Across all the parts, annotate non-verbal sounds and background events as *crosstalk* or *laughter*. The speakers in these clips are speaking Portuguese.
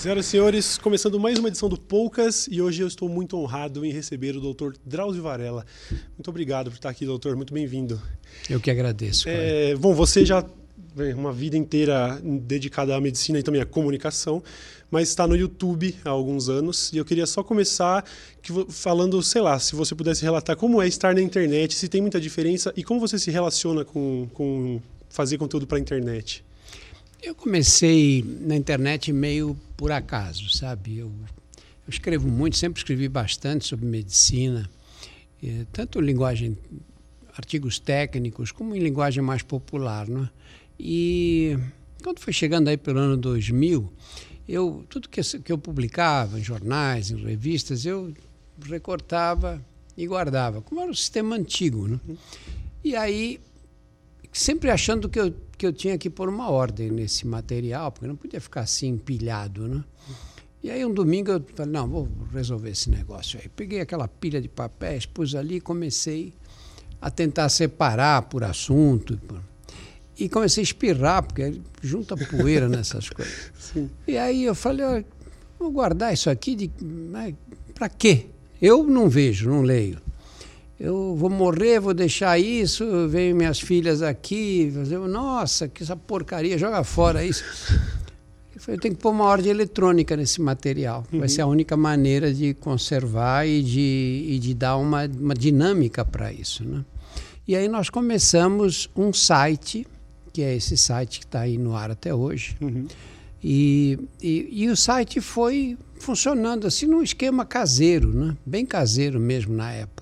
Senhoras e senhores, começando mais uma edição do Poucas e hoje eu estou muito honrado em receber o Dr. Drauzio Varela. Muito obrigado por estar aqui, doutor. Muito bem-vindo. Eu que agradeço. É, bom, você já tem uma vida inteira dedicada à medicina e também à comunicação, mas está no YouTube há alguns anos e eu queria só começar falando, sei lá, se você pudesse relatar como é estar na internet, se tem muita diferença e como você se relaciona com, com fazer conteúdo para a internet. Eu comecei na internet meio por acaso, sabe? Eu, eu escrevo muito, sempre escrevi bastante sobre medicina, tanto em linguagem, artigos técnicos, como em linguagem mais popular, né? E quando foi chegando aí pelo ano 2000, eu tudo que, que eu publicava em jornais, em revistas, eu recortava e guardava, como era um sistema antigo, né? E aí sempre achando que eu, que eu tinha que pôr uma ordem nesse material, porque não podia ficar assim empilhado, né? E aí um domingo eu falei, não, vou resolver esse negócio aí. Peguei aquela pilha de papéis, pus ali e comecei a tentar separar por assunto. E comecei a espirrar, porque junta poeira nessas coisas. *laughs* Sim. E aí eu falei, vou guardar isso aqui de, para quê? Eu não vejo, não leio eu vou morrer, vou deixar isso, vem minhas filhas aqui, fazer, nossa, que essa porcaria, joga fora isso. Eu falei, eu tenho que pôr uma ordem eletrônica nesse material. Uhum. Vai ser a única maneira de conservar e de, e de dar uma, uma dinâmica para isso. Né? E aí nós começamos um site, que é esse site que está aí no ar até hoje. Uhum. E, e, e, o site foi funcionando assim num esquema caseiro, né? bem caseiro mesmo na época.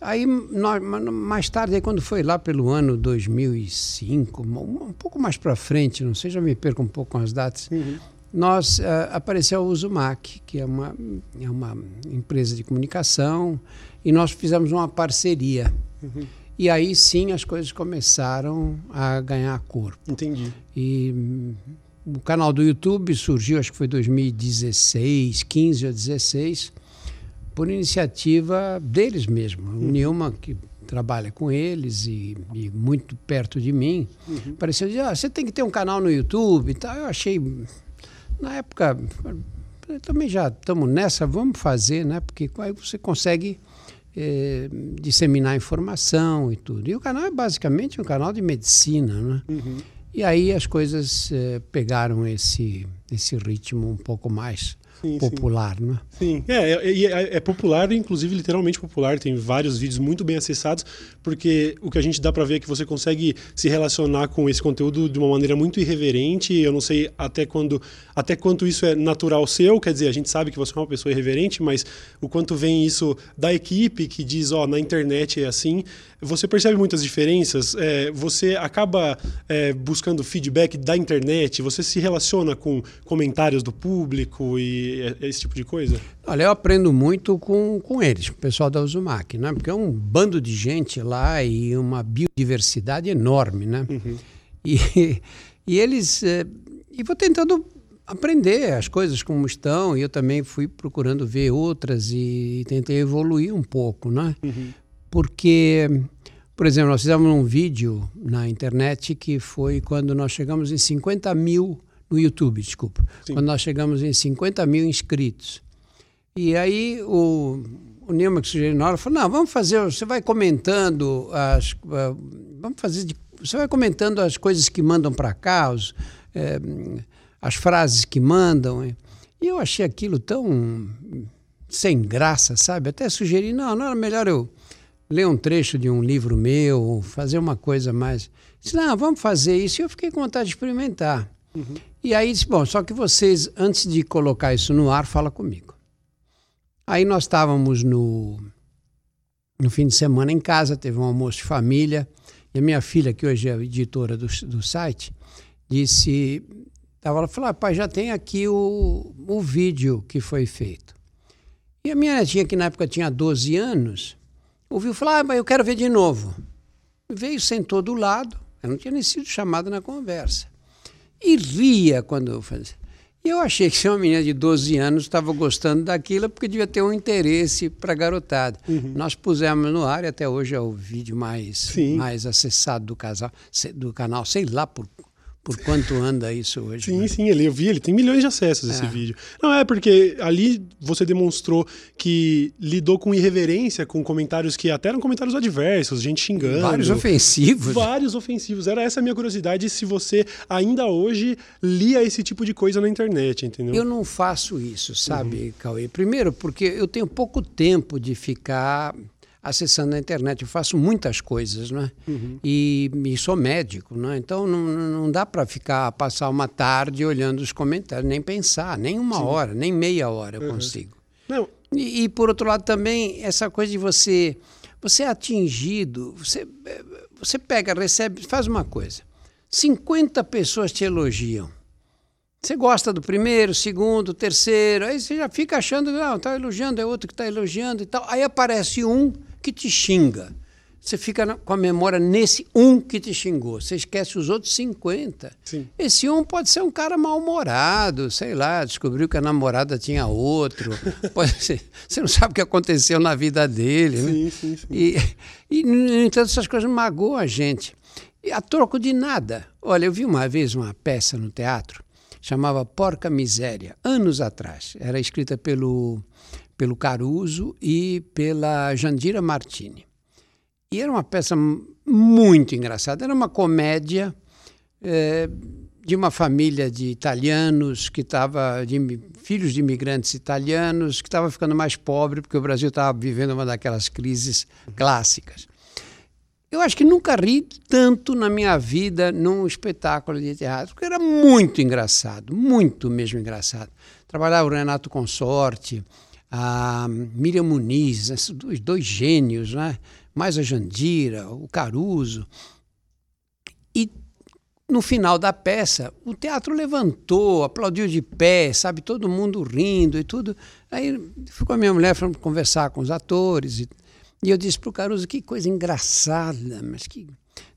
Aí, nós, mais tarde, aí, quando foi lá pelo ano 2005, um pouco mais para frente, não sei, já me perco um pouco com as datas, uhum. nós uh, apareceu a Uzumac, que é uma, é uma empresa de comunicação, e nós fizemos uma parceria. Uhum. E aí sim as coisas começaram a ganhar corpo. Entendi. E hum, o canal do YouTube surgiu, acho que foi 2016, 15 ou 16 por iniciativa deles mesmo. Uhum. O Nilma, que trabalha com eles e, e muito perto de mim, uhum. pareceu dizer, ah, você tem que ter um canal no YouTube e tal. Eu achei, na época, também já estamos nessa, vamos fazer, né? Porque aí você consegue é, disseminar informação e tudo. E o canal é basicamente um canal de medicina, né? Uhum. E aí as coisas é, pegaram esse, esse ritmo um pouco mais sim, popular, sim. né? Sim, é, é, é, é, popular, inclusive literalmente popular. Tem vários vídeos muito bem acessados, porque o que a gente dá para ver é que você consegue se relacionar com esse conteúdo de uma maneira muito irreverente. Eu não sei até quando, até quanto isso é natural seu, quer dizer, a gente sabe que você é uma pessoa irreverente, mas o quanto vem isso da equipe que diz, ó, oh, na internet é assim. Você percebe muitas diferenças? É, você acaba é, buscando feedback da internet? Você se relaciona com comentários do público e é, esse tipo de coisa? Olha, eu aprendo muito com, com eles, com o pessoal da Uzumac, né? Porque é um bando de gente lá e uma biodiversidade enorme, né? Uhum. E, e eles... É, e vou tentando aprender as coisas como estão e eu também fui procurando ver outras e tentei evoluir um pouco, né? Uhum porque, por exemplo, nós fizemos um vídeo na internet que foi quando nós chegamos em 50 mil, no YouTube, desculpa, Sim. quando nós chegamos em 50 mil inscritos. E aí o, o Nilma que sugeriu na hora falou, não, vamos fazer, você vai comentando as, uh, vamos fazer, de, você vai comentando as coisas que mandam para cá, os, é, as frases que mandam. E eu achei aquilo tão sem graça, sabe? Até sugeri, não, não era melhor eu ler um trecho de um livro meu, fazer uma coisa mais. Disse, não, vamos fazer isso. E eu fiquei com vontade de experimentar. Uhum. E aí disse, bom, só que vocês, antes de colocar isso no ar, fala comigo. Aí nós estávamos no, no fim de semana em casa, teve um almoço de família, e a minha filha, que hoje é editora do, do site, disse, ela falou, pai, já tem aqui o, o vídeo que foi feito. E a minha netinha, que na época tinha 12 anos, ouviu falar, ah, mas eu quero ver de novo. Veio, sentou do lado, eu não tinha nem sido chamado na conversa. E ria quando eu fazia. E eu achei que se uma menina de 12 anos estava gostando daquilo porque devia ter um interesse para a garotada. Uhum. Nós pusemos no ar e até hoje é o vídeo mais, mais acessado do, casal, do canal, sei lá por, por quanto anda isso hoje. Sim, né? sim, ele, eu vi, ele tem milhões de acessos é. esse vídeo. Não, é porque ali você demonstrou que lidou com irreverência, com comentários que até eram comentários adversos, gente xingando. Vários ofensivos. Vários ofensivos. Era essa a minha curiosidade se você ainda hoje lia esse tipo de coisa na internet, entendeu? Eu não faço isso, sabe, uhum. Cauê? Primeiro, porque eu tenho pouco tempo de ficar acessando a internet. Eu faço muitas coisas, né? Uhum. E, e, sou médico, né? Então não, não dá para ficar passar uma tarde olhando os comentários, nem pensar, nem uma Sim. hora, nem meia hora eu uhum. consigo. Não. E, e, por outro lado também essa coisa de você você é atingido, você você pega, recebe, faz uma coisa. 50 pessoas te elogiam. Você gosta do primeiro, segundo, terceiro, aí você já fica achando, não, está elogiando, é outro que está elogiando e tal. Aí aparece um que te xinga. Você fica com a memória nesse um que te xingou. Você esquece os outros 50. Sim. Esse um pode ser um cara mal-humorado, sei lá, descobriu que a namorada tinha outro. *laughs* pode ser, você não sabe o que aconteceu na vida dele. Né? Sim, sim, sim. E, e, no entanto, essas coisas magoam a gente. E a troco de nada. Olha, eu vi uma vez uma peça no teatro, chamava Porca Miséria, anos atrás. Era escrita pelo pelo Caruso e pela Jandira Martini. E era uma peça muito engraçada. Era uma comédia é, de uma família de italianos que estava de filhos de imigrantes italianos que estava ficando mais pobre porque o Brasil estava vivendo uma daquelas crises clássicas. Eu acho que nunca ri tanto na minha vida num espetáculo de teatro, porque era muito engraçado, muito mesmo engraçado. Trabalhava o Renato Consorte, a Miriam Muniz, esses dois, dois gênios, né? mais a Jandira, o Caruso. E no final da peça, o teatro levantou, aplaudiu de pé, sabe, todo mundo rindo e tudo. Aí ficou a minha mulher falando conversar com os atores e, e eu disse para o Caruso que coisa engraçada, mas que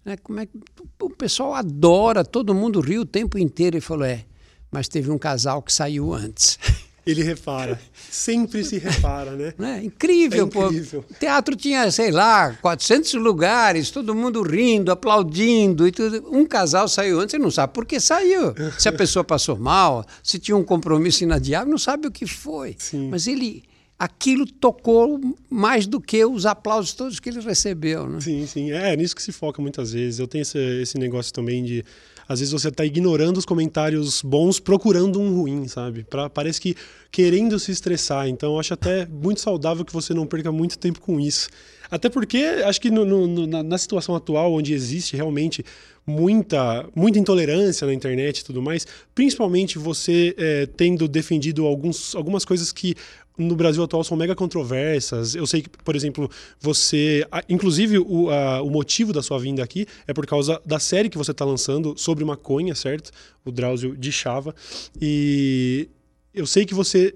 né, como é que o pessoal adora, todo mundo riu o tempo inteiro. Ele falou é, mas teve um casal que saiu antes. *laughs* Ele repara. Sempre se repara, né? É incrível, é incrível. pô. O teatro tinha, sei lá, 400 lugares, todo mundo rindo, aplaudindo e tudo. Um casal saiu antes, você não sabe por que saiu. Se a *laughs* pessoa passou mal, se tinha um compromisso inadiável, não sabe o que foi. Sim. Mas ele aquilo tocou mais do que os aplausos todos que ele recebeu. Né? Sim, sim. É, é nisso que se foca muitas vezes. Eu tenho esse, esse negócio também de às vezes você está ignorando os comentários bons, procurando um ruim, sabe? Pra, parece que querendo se estressar. Então, acho até muito saudável que você não perca muito tempo com isso. Até porque acho que no, no, na, na, situação atual, onde existe realmente muita, muita intolerância na internet e tudo mais, principalmente você é, tendo defendido alguns, algumas coisas que no Brasil atual são mega controversas. Eu sei que, por exemplo, você. Inclusive, o, a, o motivo da sua vinda aqui é por causa da série que você está lançando sobre maconha, certo? O Drauzio de Chava. E eu sei que você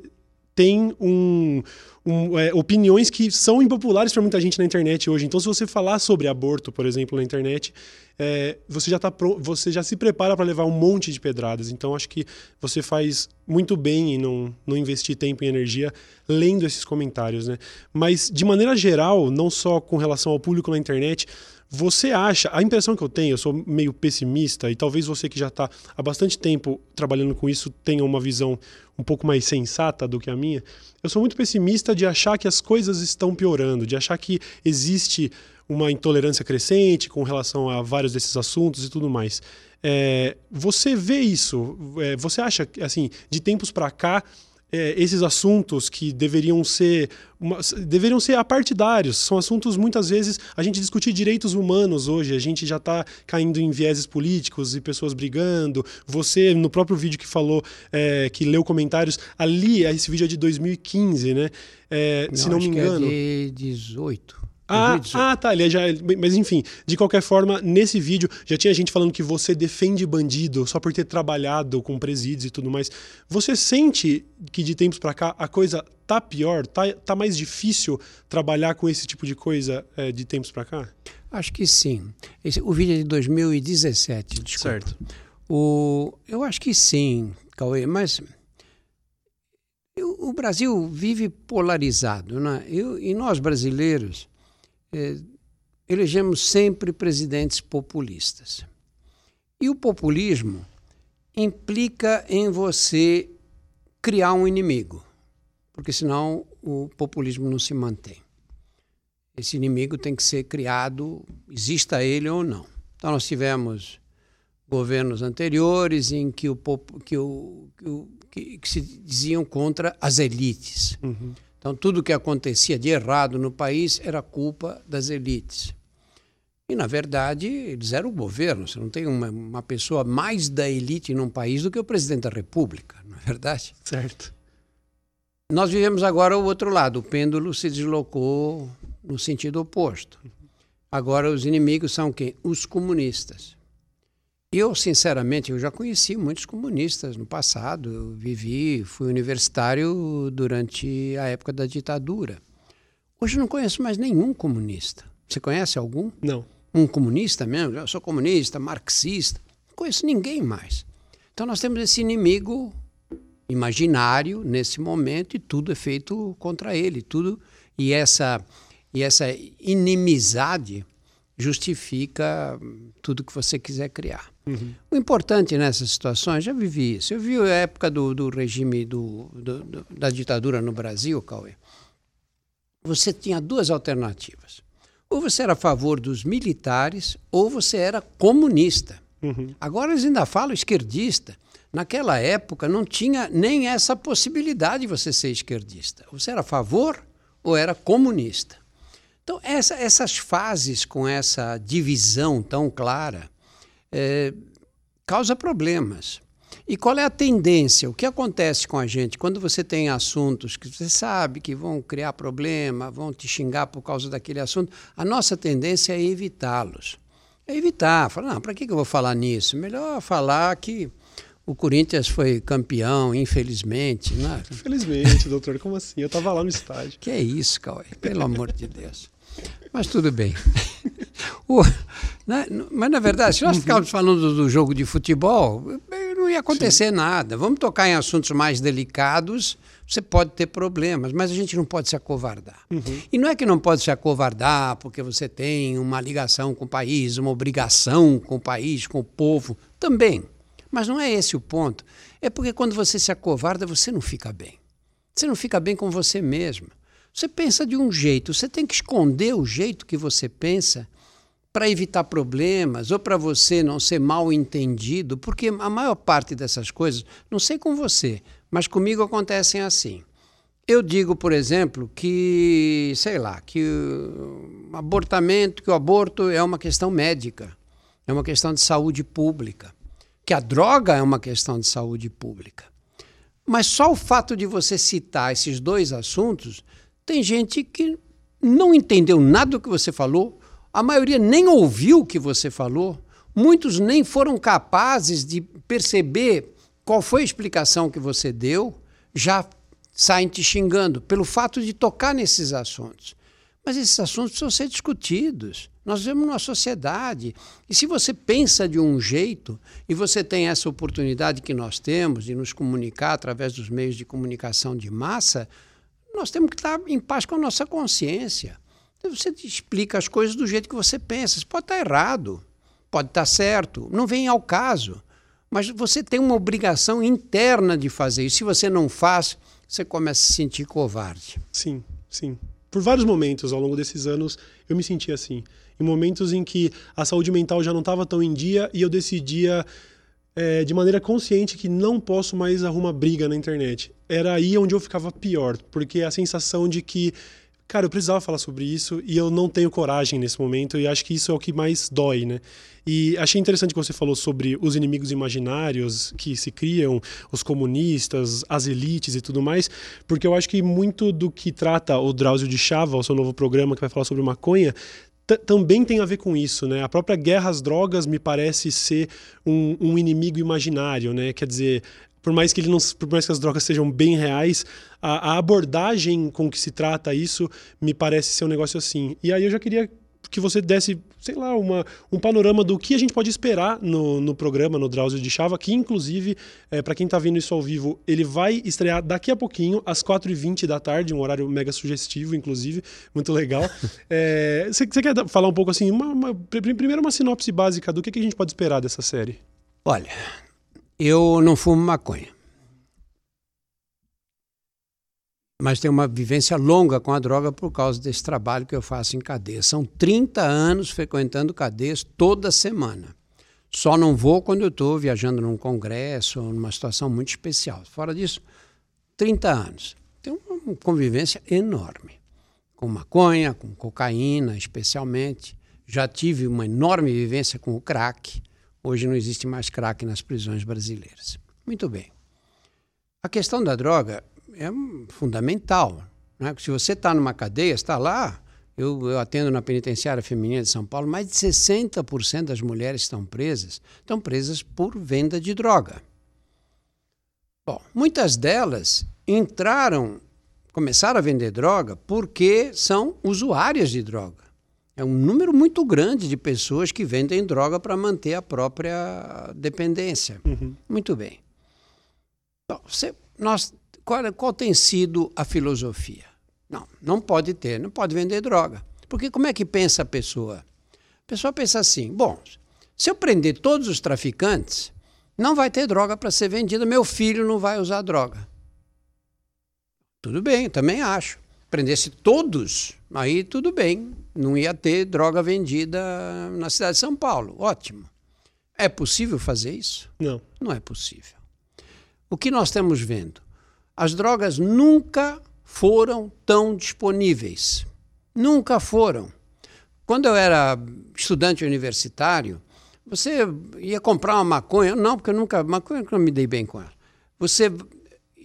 tem um, um, é, opiniões que são impopulares para muita gente na internet hoje. Então, se você falar sobre aborto, por exemplo, na internet, é, você já tá pro, você já se prepara para levar um monte de pedradas. Então, acho que você faz muito bem em não, não investir tempo e energia lendo esses comentários, né? Mas, de maneira geral, não só com relação ao público na internet, você acha, a impressão que eu tenho, eu sou meio pessimista, e talvez você que já está há bastante tempo trabalhando com isso tenha uma visão um pouco mais sensata do que a minha. Eu sou muito pessimista de achar que as coisas estão piorando, de achar que existe uma intolerância crescente com relação a vários desses assuntos e tudo mais. É, você vê isso? É, você acha, assim, de tempos para cá, é, esses assuntos que deveriam ser uma, deveriam ser apartidários. São assuntos muitas vezes a gente discutir direitos humanos hoje. A gente já está caindo em vieses políticos e pessoas brigando. Você no próprio vídeo que falou é, que leu comentários ali esse vídeo é de 2015 né? É, não, se não me engano é de 18 ah, ah, tá. Ele já, mas enfim, de qualquer forma, nesse vídeo já tinha gente falando que você defende bandido só por ter trabalhado com presídios e tudo mais. Você sente que de tempos para cá a coisa tá pior? Tá, tá mais difícil trabalhar com esse tipo de coisa é, de tempos para cá? Acho que sim. Esse, o vídeo é de 2017, desculpa. Certo. O, eu acho que sim, Cauê, mas o Brasil vive polarizado, né? Eu, e nós brasileiros elegemos sempre presidentes populistas. E o populismo implica em você criar um inimigo, porque senão o populismo não se mantém. Esse inimigo tem que ser criado, exista ele ou não. Então, nós tivemos governos anteriores em que, o, que, o, que, o, que, que se diziam contra as elites. Uhum. Então, tudo que acontecia de errado no país era culpa das elites. E, na verdade, eles eram o governo. Você não tem uma, uma pessoa mais da elite num país do que o presidente da República, não é verdade? Certo. Nós vivemos agora o outro lado. O pêndulo se deslocou no sentido oposto. Agora, os inimigos são quem? Os comunistas. Eu, sinceramente, eu já conheci muitos comunistas no passado. Eu vivi, fui universitário durante a época da ditadura. Hoje não conheço mais nenhum comunista. Você conhece algum? Não. Um comunista mesmo? Eu sou comunista, marxista. Não conheço ninguém mais. Então nós temos esse inimigo imaginário nesse momento e tudo é feito contra ele, tudo e essa e essa inimizade justifica tudo que você quiser criar. Uhum. O importante nessas situações, já vivi isso. Eu vi a época do, do regime do, do, do, da ditadura no Brasil, Cauê. Você tinha duas alternativas. Ou você era a favor dos militares, ou você era comunista. Uhum. Agora eles ainda falam esquerdista. Naquela época não tinha nem essa possibilidade de você ser esquerdista. Você era a favor ou era comunista. Então, essa, essas fases com essa divisão tão clara é, causa problemas. E qual é a tendência? O que acontece com a gente quando você tem assuntos que você sabe que vão criar problema, vão te xingar por causa daquele assunto? A nossa tendência é evitá-los. É evitar. Falar, não, para que eu vou falar nisso? Melhor falar que o Corinthians foi campeão, infelizmente. Né? Infelizmente, doutor, como assim? Eu estava lá no estádio. Que é isso, Cauê? Pelo amor de Deus. Mas tudo bem. *laughs* o, na, mas, na verdade, se nós ficarmos falando do jogo de futebol, não ia acontecer Sim. nada. Vamos tocar em assuntos mais delicados, você pode ter problemas, mas a gente não pode se acovardar. Uhum. E não é que não pode se acovardar porque você tem uma ligação com o país, uma obrigação com o país, com o povo. Também. Mas não é esse o ponto. É porque quando você se acovarda, você não fica bem. Você não fica bem com você mesmo. Você pensa de um jeito, você tem que esconder o jeito que você pensa para evitar problemas ou para você não ser mal entendido, porque a maior parte dessas coisas, não sei com você, mas comigo acontecem assim. Eu digo, por exemplo, que, sei lá, que o abortamento, que o aborto é uma questão médica, é uma questão de saúde pública, que a droga é uma questão de saúde pública. Mas só o fato de você citar esses dois assuntos tem gente que não entendeu nada do que você falou, a maioria nem ouviu o que você falou, muitos nem foram capazes de perceber qual foi a explicação que você deu, já saem te xingando pelo fato de tocar nesses assuntos. Mas esses assuntos precisam ser discutidos. Nós vivemos numa sociedade. E se você pensa de um jeito e você tem essa oportunidade que nós temos de nos comunicar através dos meios de comunicação de massa, nós temos que estar em paz com a nossa consciência. Você explica as coisas do jeito que você pensa. Você pode estar errado, pode estar certo, não vem ao caso. Mas você tem uma obrigação interna de fazer isso. Se você não faz, você começa a se sentir covarde. Sim, sim. Por vários momentos ao longo desses anos, eu me senti assim. Em momentos em que a saúde mental já não estava tão em dia e eu decidia é, de maneira consciente que não posso mais arrumar briga na internet. Era aí onde eu ficava pior, porque a sensação de que, cara, eu precisava falar sobre isso e eu não tenho coragem nesse momento, e acho que isso é o que mais dói, né? E achei interessante que você falou sobre os inimigos imaginários que se criam, os comunistas, as elites e tudo mais, porque eu acho que muito do que trata o Drauzio de Chava, o seu novo programa que vai falar sobre maconha, também tem a ver com isso, né? A própria guerra às drogas me parece ser um, um, inimigo imaginário, né? Quer dizer, por mais que ele não, por mais que as drogas sejam bem reais, a, a abordagem com que se trata isso me parece ser um negócio assim. E aí eu já queria que você desse, sei lá, uma, um panorama do que a gente pode esperar no, no programa, no Drauzio de Chava, que inclusive, é, para quem está vendo isso ao vivo, ele vai estrear daqui a pouquinho, às 4h20 da tarde, um horário mega sugestivo, inclusive, muito legal. *laughs* É, você, quer falar um pouco assim, uma, uma, primeiro uma sinopse básica do que, que a gente pode esperar dessa série? Olha, eu não fumo maconha. Mas tenho uma vivência longa com a droga por causa desse trabalho que eu faço em cadeia. São 30 anos frequentando cadeias toda semana. Só não vou quando eu estou viajando num congresso ou numa situação muito especial. Fora disso, 30 anos. Tenho uma convivência enorme. Com maconha, com cocaína, especialmente. Já tive uma enorme vivência com o crack. Hoje não existe mais crack nas prisões brasileiras. Muito bem. A questão da droga é fundamental. Né? Se você está numa cadeia, está lá, eu, eu, atendo na penitenciária feminina de São Paulo, mais de 60% das mulheres estão presas, estão presas por venda de droga. Bom, muitas delas entraram, começaram a vender droga porque são usuárias de droga. É um número muito grande de pessoas que vendem droga para manter a própria dependência. Uhum. Muito bem. Bom, você, nós qual, qual tem sido a filosofia? Não, não pode ter, não pode vender droga. Porque como é que pensa a pessoa? A pessoa pensa assim: bom, se eu prender todos os traficantes, não vai ter droga para ser vendida, meu filho não vai usar droga. Tudo bem, também acho. Prendesse todos, aí tudo bem, não ia ter droga vendida na cidade de São Paulo. Ótimo. É possível fazer isso? Não. Não é possível. O que nós estamos vendo? As drogas nunca foram tão disponíveis. Nunca foram. Quando eu era estudante universitário, você ia comprar uma maconha, não, porque eu nunca, maconha eu não me dei bem com ela. Você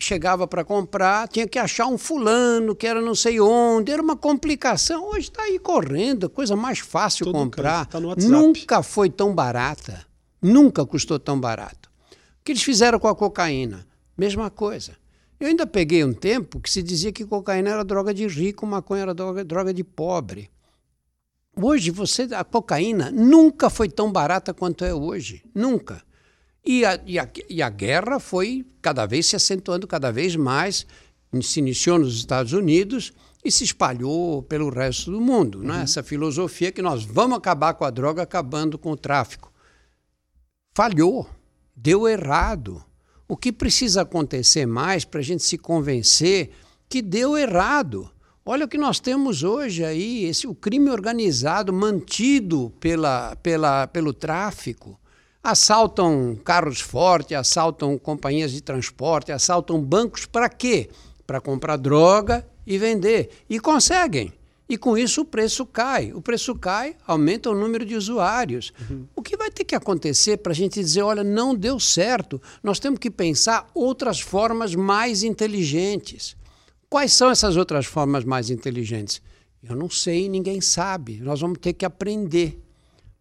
chegava para comprar, tinha que achar um fulano que era não sei onde, era uma complicação. Hoje está aí correndo, coisa mais fácil Todo comprar. Tá nunca foi tão barata, nunca custou tão barato. O que eles fizeram com a cocaína? Mesma coisa. Eu ainda peguei um tempo que se dizia que cocaína era droga de rico, maconha era droga, droga de pobre. Hoje, você, a cocaína nunca foi tão barata quanto é hoje. Nunca. E a, e a, e a guerra foi cada vez se acentuando cada vez mais. Se iniciou nos Estados Unidos e se espalhou pelo resto do mundo. Uhum. Né? Essa filosofia que nós vamos acabar com a droga acabando com o tráfico. Falhou, deu errado. O que precisa acontecer mais para a gente se convencer que deu errado? Olha o que nós temos hoje aí, esse o crime organizado mantido pela, pela, pelo tráfico. Assaltam carros fortes, assaltam companhias de transporte, assaltam bancos para quê? Para comprar droga e vender. E conseguem. E com isso o preço cai. O preço cai, aumenta o número de usuários. Uhum. O que vai ter que acontecer para a gente dizer, olha, não deu certo? Nós temos que pensar outras formas mais inteligentes. Quais são essas outras formas mais inteligentes? Eu não sei, ninguém sabe. Nós vamos ter que aprender.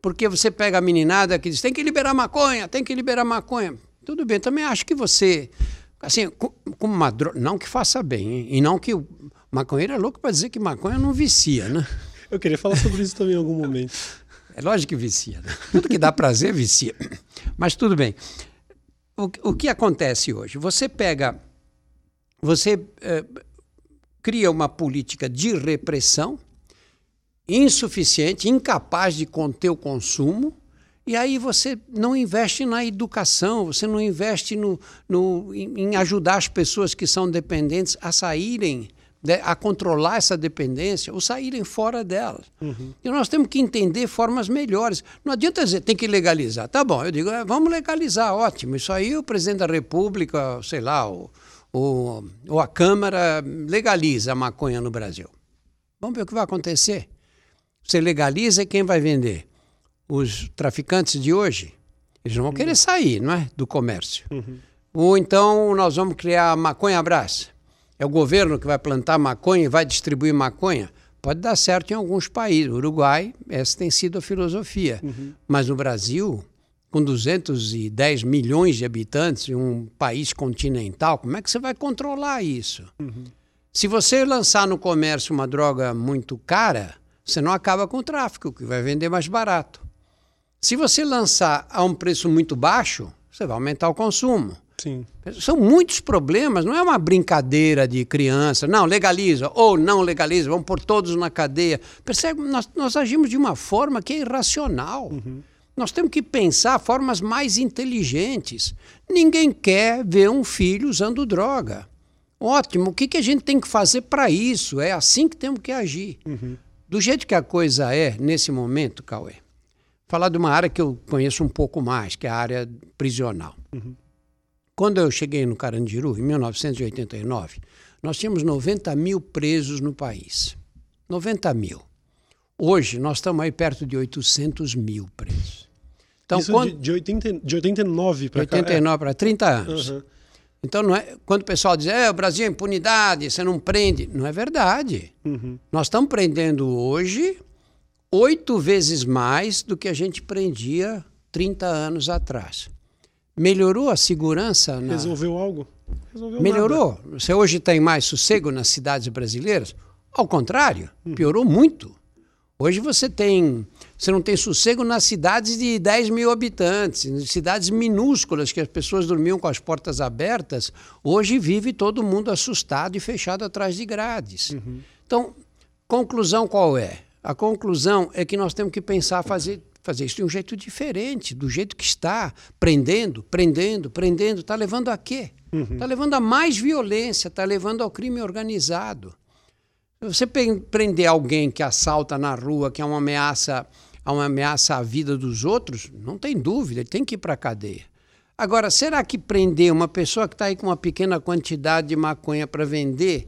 Porque você pega a meninada que diz, tem que liberar maconha, tem que liberar maconha. Tudo bem, também acho que você, assim, com, uma droga, não que faça bem, hein? e não que Maconheiro é louco para dizer que maconha não vicia, né? Eu queria falar sobre isso também em algum momento. *laughs* É lógico que vicia. Né? Tudo que dá prazer vicia. Mas tudo bem. O, o que acontece hoje? Você pega. Você eh, cria uma política de repressão insuficiente, incapaz de conter o consumo, e aí você não investe na educação, você não investe no, no, em ajudar as pessoas que são dependentes a saírem a controlar essa dependência ou saírem fora dela. Uhum. E nós temos que entender formas melhores. Não adianta dizer tem que legalizar. Tá bom, eu digo, é, vamos legalizar, ótimo. Isso aí o presidente da República, sei lá, ou, ou, ou a Câmara legaliza a maconha no Brasil. Vamos ver o que vai acontecer. Você legaliza e quem vai vender? Os traficantes de hoje? Eles não vão querer sair, não é? Do comércio. Uhum. Ou então nós vamos criar maconha brás é o governo que vai plantar maconha e vai distribuir maconha? Pode dar certo em alguns países. Uruguai, essa tem sido a filosofia. Uhum. Mas no Brasil, com 210 milhões de habitantes, em um país continental, como é que você vai controlar isso? Uhum. Se você lançar no comércio uma droga muito cara, você não acaba com o tráfico, que vai vender mais barato. Se você lançar a um preço muito baixo, você vai aumentar o consumo. Sim. São muitos problemas, não é uma brincadeira de criança. Não, legaliza ou não legaliza, vamos pôr todos na cadeia. Percebe? Nós, nós agimos de uma forma que é irracional. Uhum. Nós temos que pensar formas mais inteligentes. Ninguém quer ver um filho usando droga. Ótimo, o que, que a gente tem que fazer para isso? É assim que temos que agir. Uhum. Do jeito que a coisa é nesse momento, Cauê, falar de uma área que eu conheço um pouco mais, que é a área prisional. Uhum. Quando eu cheguei no Carandiru, em 1989, nós tínhamos 90 mil presos no país. 90 mil. Hoje, nós estamos aí perto de 800 mil presos. Então, Isso quando... de, de, 80, de 89 para cá? 89 é. para 30 anos. Uhum. Então, não é, quando o pessoal diz, é, o Brasil é impunidade, você não prende. Não é verdade. Uhum. Nós estamos prendendo hoje oito vezes mais do que a gente prendia 30 anos atrás. Melhorou a segurança? Na... Resolveu algo? Resolveu Melhorou? Nada. Você hoje tem mais sossego nas cidades brasileiras? Ao contrário, uhum. piorou muito. Hoje você tem, você não tem sossego nas cidades de 10 mil habitantes, cidades minúsculas que as pessoas dormiam com as portas abertas. Hoje vive todo mundo assustado e fechado atrás de grades. Uhum. Então, conclusão qual é? A conclusão é que nós temos que pensar fazer fazer isso de um jeito diferente, do jeito que está, prendendo, prendendo, prendendo, está levando a quê? Está uhum. levando a mais violência, está levando ao crime organizado. Você prender alguém que assalta na rua, que é uma ameaça, uma ameaça à vida dos outros, não tem dúvida, ele tem que ir para a cadeia. Agora, será que prender uma pessoa que está aí com uma pequena quantidade de maconha para vender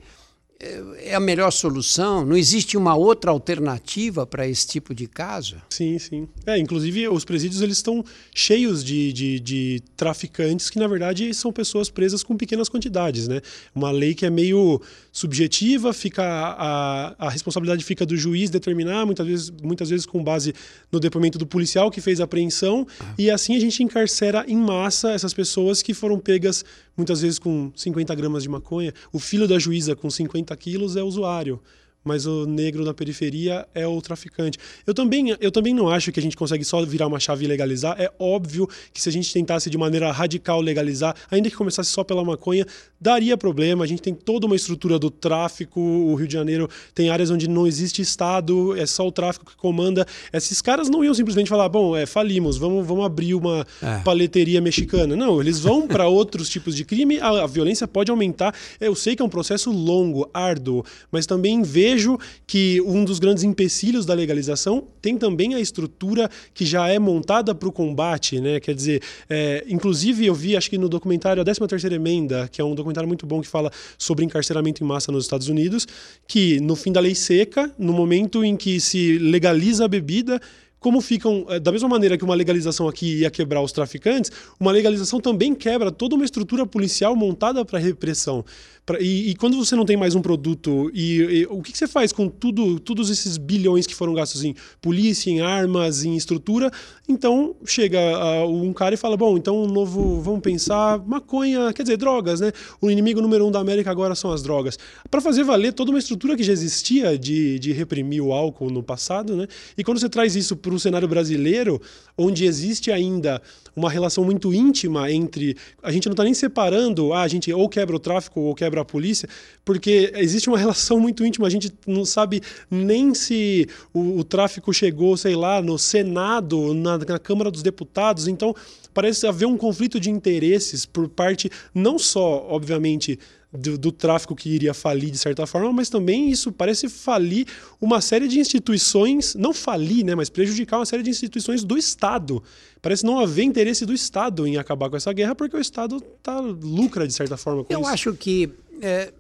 é a melhor solução? Não existe uma outra alternativa para esse tipo de caso? Sim, sim. É, inclusive, os presídios eles estão cheios de, de, de, traficantes que, na verdade, são pessoas presas com pequenas quantidades. Né? Uma lei que é meio subjetiva, fica a, a responsabilidade fica do juiz determinar, muitas vezes, muitas vezes com base no depoimento do policial que fez a apreensão, ah. e assim a gente encarcera em massa essas pessoas que foram pegas muitas vezes com 50 gramas de maconha. O filho da juíza com 50 quilos é usuário mas o negro na periferia é o traficante. Eu também, eu também não acho que a gente consegue só virar uma chave e legalizar. É óbvio que se a gente tentasse de maneira radical legalizar, ainda que começasse só pela maconha, daria problema. A gente tem toda uma estrutura do tráfico. O Rio de Janeiro tem áreas onde não existe Estado, é só o tráfico que comanda. Esses caras não iam simplesmente falar: bom, é, falimos, vamos, vamos abrir uma é. paleteria mexicana. Não, eles vão *laughs* para outros tipos de crime, a, a violência pode aumentar. Eu sei que é um processo longo, árduo, mas também vejo vejo que um dos grandes empecilhos da legalização tem também a estrutura que já é montada para o combate, né? Quer dizer, é, inclusive eu vi, acho que no documentário A 13 Terceira Emenda, que é um documentário muito bom que fala sobre encarceramento em massa nos Estados Unidos, que no fim da lei seca, no momento em que se legaliza a bebida, como ficam, eh, da mesma maneira que uma legalização aqui ia quebrar os traficantes, uma legalização também quebra toda uma estrutura policial montada para repressão. Pra, e, e, quando você não tem mais um produto, e, e o que, que, você faz com tudo, todos esses bilhões que foram gastos em polícia, em armas, em estrutura? Então chega uh, um cara e fala: bom, então um novo, vamos pensar, maconha, quer dizer, drogas, né? O inimigo número um da América agora são as drogas. Para fazer valer toda uma estrutura que já existia de, de reprimir o álcool no passado, né? E quando você traz isso para o cenário brasileiro, onde existe ainda uma relação muito íntima entre. A gente não está nem separando, ah, a gente ou quebra o tráfico ou quebra a polícia, porque existe uma *laughs* relação muito íntima. A gente não sabe nem se o, o tráfico chegou, sei lá, no Senado, na, na Câmara dos Deputados. Então, parece haver um conflito de interesses por parte, não só, obviamente, do, do, tráfico que iria falir de certa forma, mas também isso parece falir uma série de instituições, não falir, né, mas prejudicar uma série de instituições do Estado. Parece não haver interesse do Estado em acabar com essa guerra, porque o Estado tá, lucra de certa forma com eu isso. Eu acho que. É,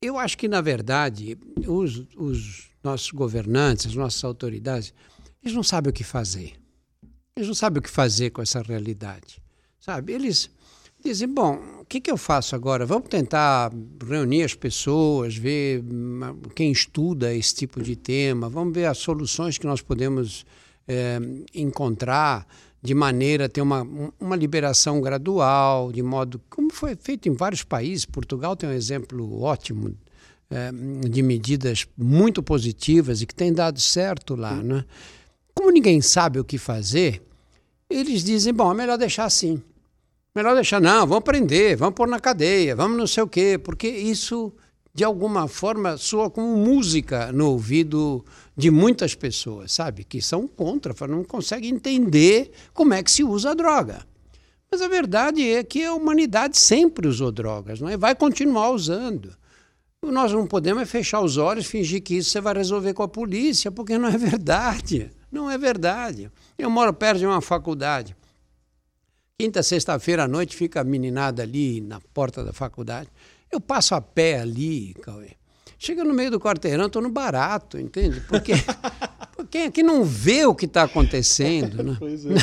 eu acho que, na verdade, os, os nossos governantes, as nossas autoridades, eles não sabem o que fazer. Eles não sabem o que fazer com essa realidade. Sabe? Eles dizem, bom, o que, que eu faço agora? Vamos tentar reunir as pessoas, ver hum, quem estuda esse tipo de tema, vamos ver as soluções que nós podemos é, encontrar de maneira a ter uma, uma liberação gradual, de modo como foi feito em vários países. Portugal tem um exemplo ótimo é, de medidas muito positivas e que tem dado certo lá. Né? Como ninguém sabe o que fazer, eles dizem: bom, é melhor deixar assim. Melhor deixar, não, vamos prender, vamos pôr na cadeia, vamos não sei o quê, porque isso, de alguma forma, soa como música no ouvido de muitas pessoas, sabe? Que são contra, não conseguem entender como é que se usa a droga. Mas a verdade é que a humanidade sempre usou drogas, não é? vai continuar usando. Nós não podemos fechar os olhos e fingir que isso você vai resolver com a polícia, porque não é *laughs* verdade. Não é verdade. Eu moro perto de uma faculdade. Quinta, sexta-feira à noite fica a meninada ali na porta da faculdade. Eu passo a pé ali, Cauê. Chega no meio do quarteirão, estou no barato, entende? Porque *laughs* quem aqui não vê o que está acontecendo, né? Pois é.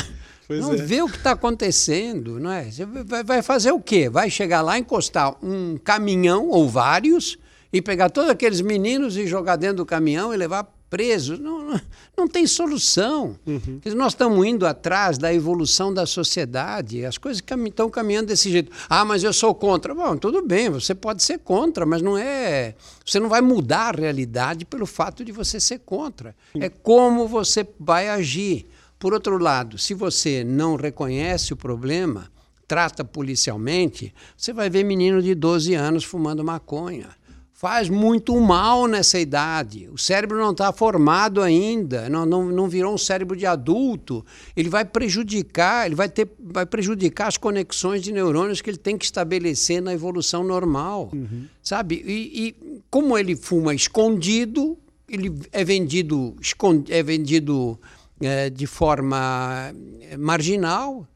Pois não é. vê o que está acontecendo, não é? Você vai fazer o quê? Vai chegar lá, encostar um caminhão ou vários e pegar todos aqueles meninos e jogar dentro do caminhão e levar presos. Não, não, tem solução. Uhum. Nós estamos indo atrás da evolução da sociedade, as coisas cam estão caminhando desse jeito. Ah, mas eu sou contra. Bom, tudo bem, você pode ser contra, mas não é. Você não vai mudar a realidade pelo fato de você ser contra. É como você vai agir. Por outro lado, se você não reconhece o problema, trata policialmente, você vai ver menino de 12 anos fumando maconha faz muito mal nessa idade. O cérebro não está formado ainda, não, não, não virou um cérebro de adulto. Ele vai prejudicar, ele vai, ter, vai prejudicar as conexões de neurônios que ele tem que estabelecer na evolução normal. Uhum. Sabe? E, e, como ele fuma escondido, ele é vendido, é vendido é, de forma é, marginal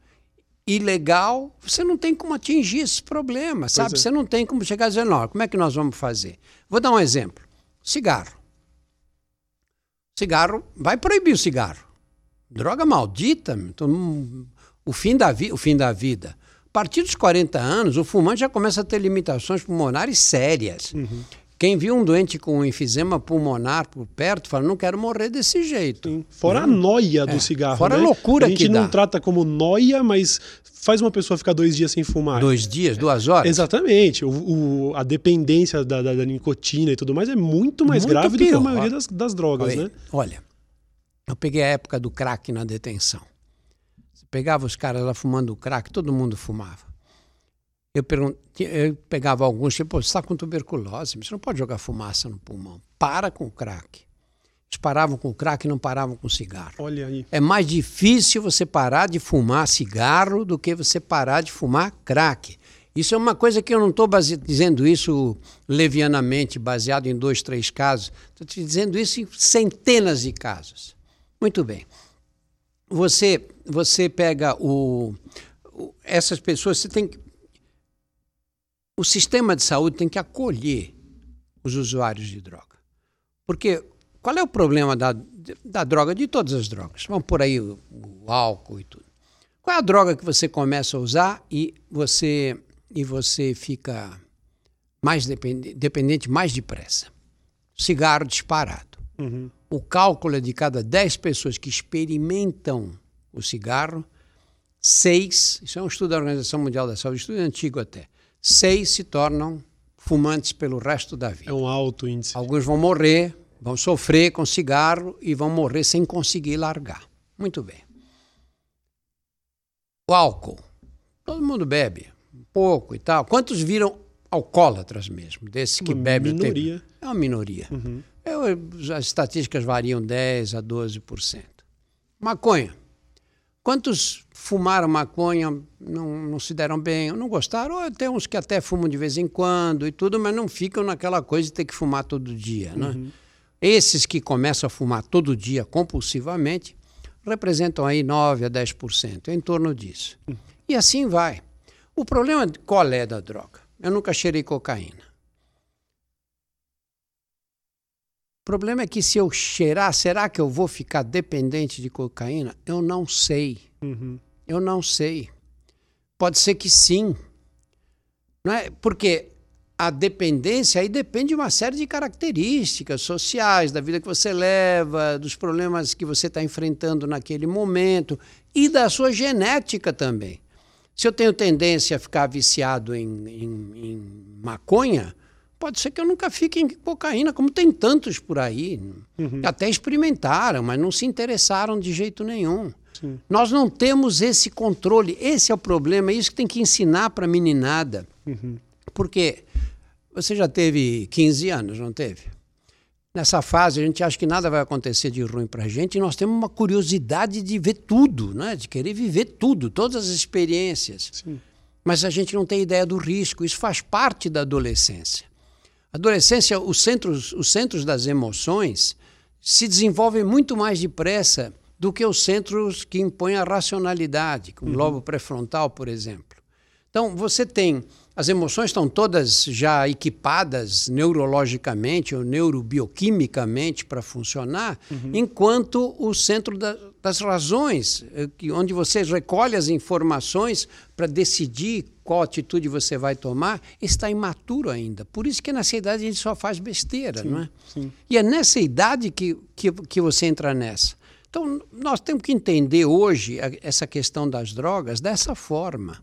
ilegal, você não tem como atingir esse problema, sabe? É. Você não tem como chegar e dizer, não, como é que nós vamos fazer? Vou dar um exemplo. Cigarro. Cigarro, vai proibir o cigarro. Droga maldita, então, o, fim da o fim da vida. A partir dos 40 anos, o fumante já começa a ter limitações pulmonares sérias. Uhum. Quem viu um doente com enfisema pulmonar por perto fala, não quero morrer desse jeito. Sim. Fora a noia do é. cigarro. Fora né? a loucura que A gente não trata como noia, mas faz uma pessoa ficar dois dias sem fumar. Dois dias, duas horas? Exatamente. O, o a dependência da, da, da, nicotina e tudo mais é muito mais muito grave pior. do que a maioria das, das drogas, olha, né? Olha, eu peguei a época do crack na detenção. Você pegava os caras lá fumando crack, todo mundo fumava. Eu, eu pegava alguns, tipo, você está com tuberculose, você não pode jogar fumaça no pulmão. Para com o crack. Eles paravam com o crack e não paravam com o cigarro. Olha aí. É mais difícil você parar de fumar cigarro do que você parar de fumar crack. Isso é uma coisa que eu não estou dizendo isso levianamente, baseado em dois, três casos. Estou te dizendo isso em centenas de casos. Muito bem. Você, você pega o, o essas pessoas, você tem que o sistema de saúde tem que acolher os usuários de droga. Porque qual é o problema da, da droga, de todas as drogas? Vamos por aí o, o, álcool e tudo. Qual é a droga que você começa a usar e você, e você fica mais dependente, dependente mais depressa? Cigarro disparado. Uhum. O cálculo é de cada 10 pessoas que experimentam o cigarro, seis, isso é um estudo da Organização Mundial da Saúde, estudo antigo até, seis se tornam fumantes pelo resto da vida. É um alto índice. Alguns vão morrer, vão sofrer com cigarro e vão morrer sem conseguir largar. Muito bem. O álcool. Todo mundo bebe, um pouco e tal. Quantos viram alcoólatras mesmo, desses que bebem? Minoria. É uma minoria. Uhum. Eu, as estatísticas variam 10 a 12%. Maconha. Quantos fumaram maconha, não, não se deram bem, não gostaram? Tem uns que até fumam de vez em quando e tudo, mas não ficam naquela coisa de ter que fumar todo dia. Né? Uhum. Esses que começam a fumar todo dia compulsivamente representam aí 9 a 10%, em torno disso. Uhum. E assim vai. O problema qual é da droga? Eu nunca cheirei cocaína. O problema é que se eu cheirar, será que eu vou ficar dependente de cocaína? Eu não sei. Uhum. Eu não sei. Pode ser que sim. Não é? Porque a dependência aí depende de uma série de características sociais, da vida que você leva, dos problemas que você está enfrentando naquele momento e da sua genética também. Se eu tenho tendência a ficar viciado em, em, em maconha, Pode ser que eu nunca fique em cocaína, como tem tantos por aí. Uhum. Até experimentaram, mas não se interessaram de jeito nenhum. Sim. Nós não temos esse controle. Esse é o problema. É isso que tem que ensinar para a meninada. Uhum. Porque você já teve 15 anos, não teve? Nessa fase, a gente acha que nada vai acontecer de ruim para a gente e nós temos uma curiosidade de ver tudo, né? de querer viver tudo, todas as experiências. Sim. Mas a gente não tem ideia do risco. Isso faz parte da adolescência. Adolescência, os centros, os centros das emoções se desenvolvem muito mais depressa do que os centros que impõem a racionalidade, como uhum. o lobo pré-frontal, por exemplo. Então, você tem as emoções estão todas já equipadas neurologicamente ou neurobioquimicamente para funcionar, uhum. enquanto o centro da, das razões, eh, onde você recolhe as informações para decidir qual atitude você vai tomar, está imaturo ainda. Por isso que nessa idade a gente só faz besteira, sim, não é? Sim. E é nessa idade que, que, que você entra nessa. Então, nós temos que entender hoje essa questão das drogas dessa forma.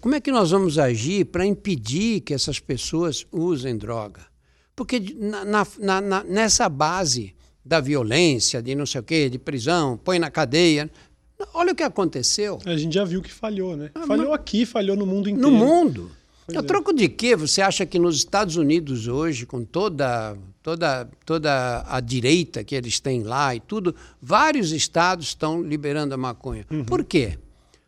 Como é que nós vamos agir para impedir que essas pessoas usem droga? Porque na, na, na, nessa base da violência, de não sei o quê, de prisão, põe na cadeia. Olha o que aconteceu. A gente já viu que falhou, né? Ah, falhou aqui, falhou no mundo inteiro. No mundo. Pois a é. troco de quê? Você acha que nos Estados Unidos hoje, com toda, toda, toda a direita que eles têm lá e tudo, vários estados estão liberando a maconha. Uhum. Por quê?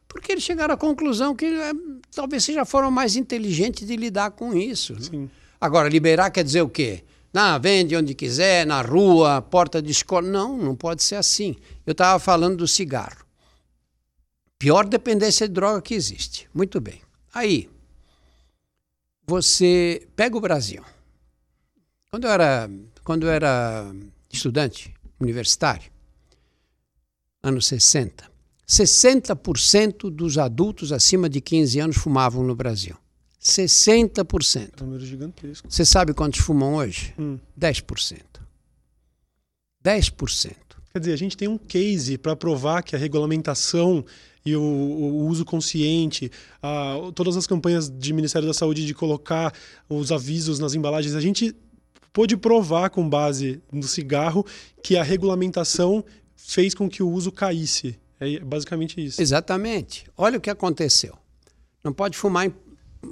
porque eles chegaram à conclusão que é, talvez seja a forma mais inteligente de lidar com isso. Né? Agora, liberar quer dizer o quê? Não, vende onde quiser, na rua, porta de escola. Não, não pode ser assim. Eu estava falando do cigarro. Pior dependência de droga que existe. Muito bem. Aí, você pega o Brasil. Quando eu era, quando eu era estudante universitário, anos 60, 60% dos adultos acima de 15 anos fumavam no Brasil. 60%. É um número gigantesco. Você sabe quantos fumam hoje? Hum. 10%. 10%. Quer dizer, a gente tem um case para provar que a regulamentação e o, o uso consciente, a, todas as campanhas de Ministério da Saúde de colocar os avisos nas embalagens, a gente pôde provar com base no cigarro que a regulamentação fez com que o uso caísse. É basicamente isso. Exatamente. Olha o que aconteceu. Não pode fumar em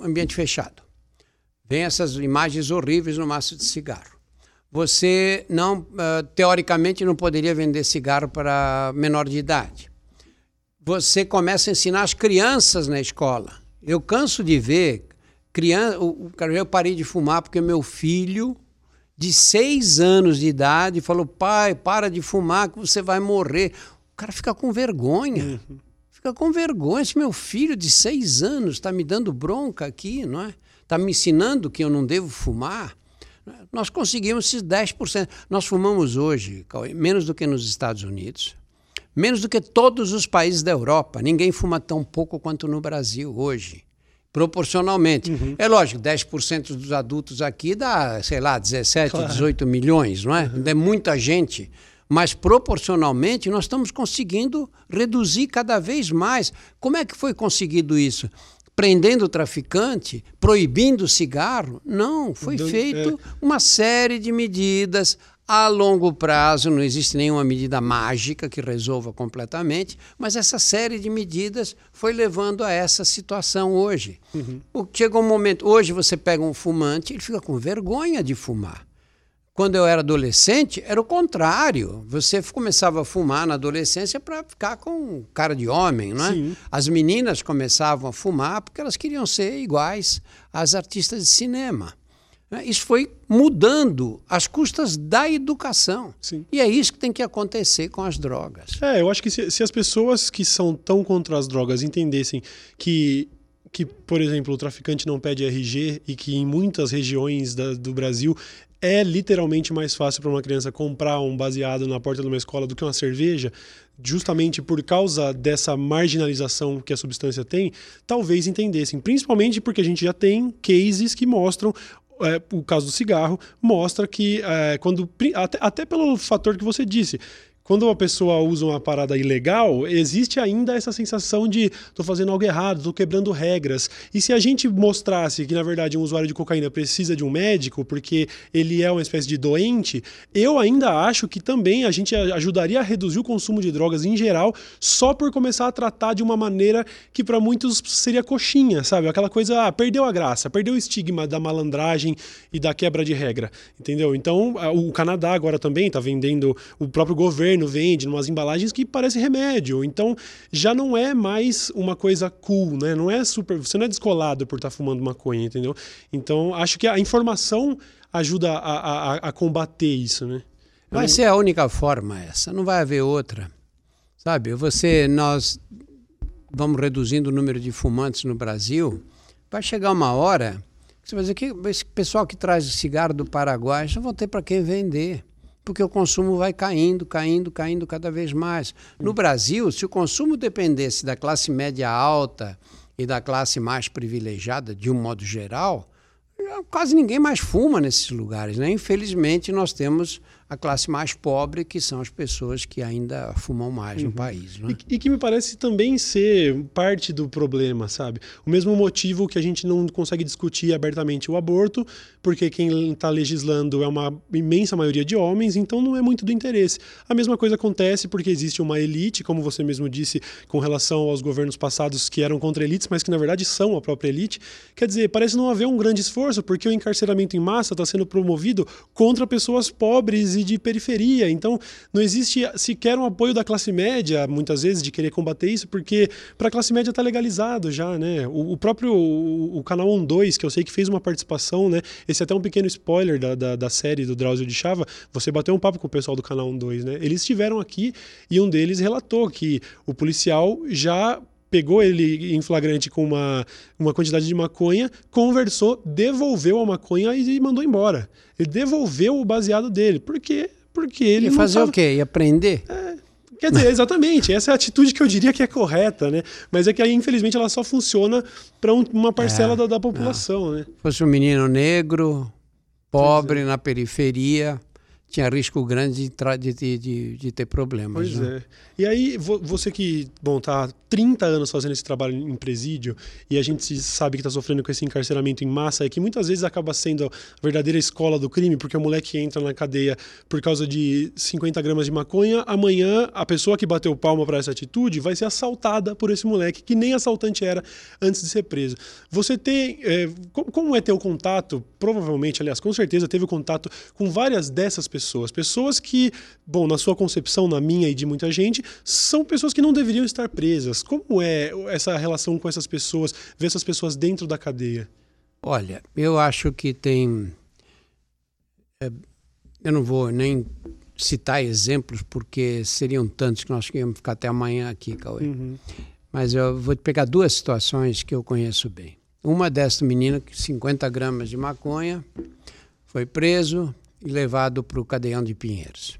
ambiente fechado. Vem essas imagens horríveis no maço de cigarro. Você não, uh, teoricamente, não poderia vender cigarro para menor de idade. Você começa a ensinar as crianças na escola. Eu canso de ver criança. Eu parei de fumar porque meu filho de seis anos de idade falou: pai, para de fumar que você vai morrer. O cara fica com vergonha. Uhum. Fica com vergonha. Esse meu filho de seis anos está me dando bronca aqui, não é? Está me ensinando que eu não devo fumar. Nós conseguimos esses 10%. Nós fumamos hoje menos do que nos Estados Unidos, menos do que todos os países da Europa. Ninguém fuma tão pouco quanto no Brasil hoje, proporcionalmente. Uhum. É lógico, 10% dos adultos aqui dá, sei lá, 17, claro. 18 milhões, não é? Uhum. É muita gente mas proporcionalmente nós estamos conseguindo reduzir cada vez mais. Como é que foi conseguido isso? Prendendo o traficante, proibindo o cigarro? Não, foi feito é. uma série de medidas a longo prazo, não existe nenhuma medida mágica que resolva completamente, mas essa série de medidas foi levando a essa situação hoje. Uhum. Chega um momento, hoje você pega um fumante, ele fica com vergonha de fumar. Quando eu era adolescente, era o contrário. Você começava a fumar na adolescência para ficar com cara de homem, não é? Sim. As meninas começavam a fumar porque elas queriam ser iguais às artistas de cinema. Né? Isso foi mudando às custas da educação. Sim. E é isso que tem que acontecer com as drogas. É, eu acho que se, se as pessoas que são tão contra as drogas entendessem que que, por exemplo, o traficante não pede RG e que em muitas regiões da, do Brasil é literalmente mais fácil para uma criança comprar um baseado na porta de uma escola do que uma cerveja, justamente por causa dessa marginalização que a substância tem, talvez entendessem. Principalmente porque a gente já tem cases que mostram é, o caso do cigarro mostra que é, quando até, até, pelo fator que você disse quando a pessoa usa uma parada ilegal, existe ainda essa sensação de tô fazendo algo errado, tô quebrando regras. E se a gente mostrasse que, na verdade, um usuário de cocaína precisa de um médico porque ele é uma espécie de doente, eu ainda acho que também a gente ajudaria a reduzir o consumo de drogas em geral só por começar a tratar de uma maneira que para muitos seria coxinha, sabe? Aquela coisa, ah, perdeu a graça, perdeu o estigma da malandragem e da quebra de regra, entendeu? Então, o Canadá agora também está vendendo, o próprio governo governo vende, umas embalagens que parecem remédio. Então já não é mais uma coisa cool, né? Não é super. Você não é descolado por estar tá fumando maconha, entendeu? Então acho que a informação ajuda a, a, a combater isso, né? Vai ser a única forma essa, não vai haver outra. Sabe, você, nós vamos reduzindo o número de fumantes no Brasil, vai chegar uma hora que você vai dizer que esse pessoal que traz cigarro do Paraguai já vão ter para quem vender porque o consumo vai caindo, caindo, caindo cada vez mais. No Brasil, se o consumo dependesse da classe média alta e da classe mais privilegiada, de um modo geral, quase ninguém mais fuma nesses lugares. Né? Infelizmente, nós temos a classe mais pobre, que são as pessoas que ainda fumam mais uhum. no país. Né? E, e, que me parece também ser parte do problema, sabe? O mesmo motivo que a gente não consegue discutir abertamente o aborto, porque quem está legislando é uma imensa maioria de homens, então não é muito do interesse. A mesma coisa acontece porque existe uma elite, como você mesmo disse, com relação aos governos passados que eram contra elites, mas que na verdade são a própria elite. Quer dizer, parece não haver um grande esforço, porque o encarceramento em massa está sendo promovido contra pessoas pobres e de periferia. Então, não existe sequer um apoio da classe média, muitas vezes, de querer combater isso, porque para a classe média está legalizado já, né? O, o próprio o, o, canal 12, que eu sei que fez uma participação, né? Esse é até um pequeno spoiler da, da, da série do Drauzio de Chava. Você bateu um papo com o pessoal do canal 12, né? Eles estiveram aqui e um deles relatou que o policial já pegou ele em flagrante com uma, uma quantidade de maconha, conversou, devolveu a maconha e mandou embora. Ele devolveu o baseado dele. Por quê? Porque ele. Ia fazer tava... o quê? Ia prender? É, quer dizer, exatamente. Essa é a atitude que eu diria que é correta, né? Mas é que aí, infelizmente, ela só funciona para um, uma parcela é, da, da, população, é. né? Fosse um menino negro, pobre, é. na periferia tinha risco grande de, de, de, de ter problemas. Pois né? é. E aí, você que, bom, tá há 30 anos fazendo esse trabalho em presídio e a gente sabe que está sofrendo com esse encarceramento em massa, é que muitas vezes acaba sendo a verdadeira escola do crime, porque o moleque entra na cadeia por causa de 50 gramas de maconha, amanhã a pessoa que bateu palma para essa atitude vai ser assaltada por esse moleque, que nem assaltante era antes de ser preso. Você tem. É, como é ter o contato? Provavelmente, aliás, com certeza teve contato com várias dessas pessoas pessoas. Pessoas que, bom, na sua concepção, na minha e de muita gente, são pessoas que não deveriam estar presas. Como é essa relação com essas pessoas, ver essas pessoas dentro da cadeia? Olha, eu acho que tem. É, eu não vou nem citar exemplos, porque seriam tantos que nós íamos ficar até amanhã aqui, Cauê. Uhum. Mas eu vou pegar duas situações que eu conheço bem. Uma dessa menina, 50 gramas de maconha, foi preso, e levado para o Cadeião de Pinheiros.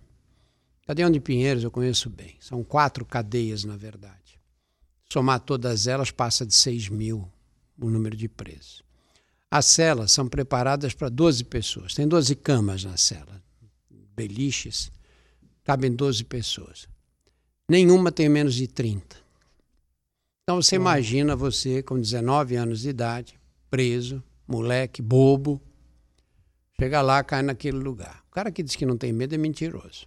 Cadeião de Pinheiros eu conheço bem. São quatro cadeias, na verdade. Somar todas elas passa de 6 mil o número de presos. As celas são preparadas para 12 pessoas. Tem 12 camas na cela, beliches, cabem 12 pessoas. Nenhuma tem menos de 30. Então você imagina você com 19 anos de idade, preso, moleque, bobo, Chega lá, cai naquele lugar. O cara que diz que não tem medo é mentiroso.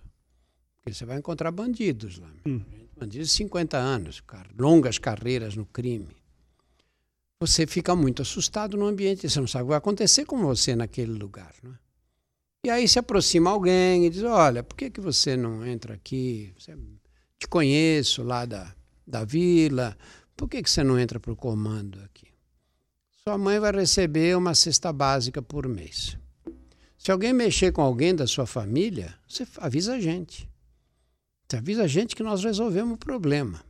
Porque você vai encontrar bandidos lá. Hum. Bandidos de 50 anos, cara, longas carreiras no crime. Você fica muito assustado no ambiente, você não sabe o que vai acontecer com você naquele lugar. Né? E aí se aproxima alguém e diz: Olha, por que, que você não entra aqui? Você, te conheço lá da, da vila, por que, que você não entra para o comando aqui? Sua mãe vai receber uma cesta básica por mês. Se alguém mexer com alguém da sua família, você avisa a gente. Você avisa a gente que nós resolvemos o problema.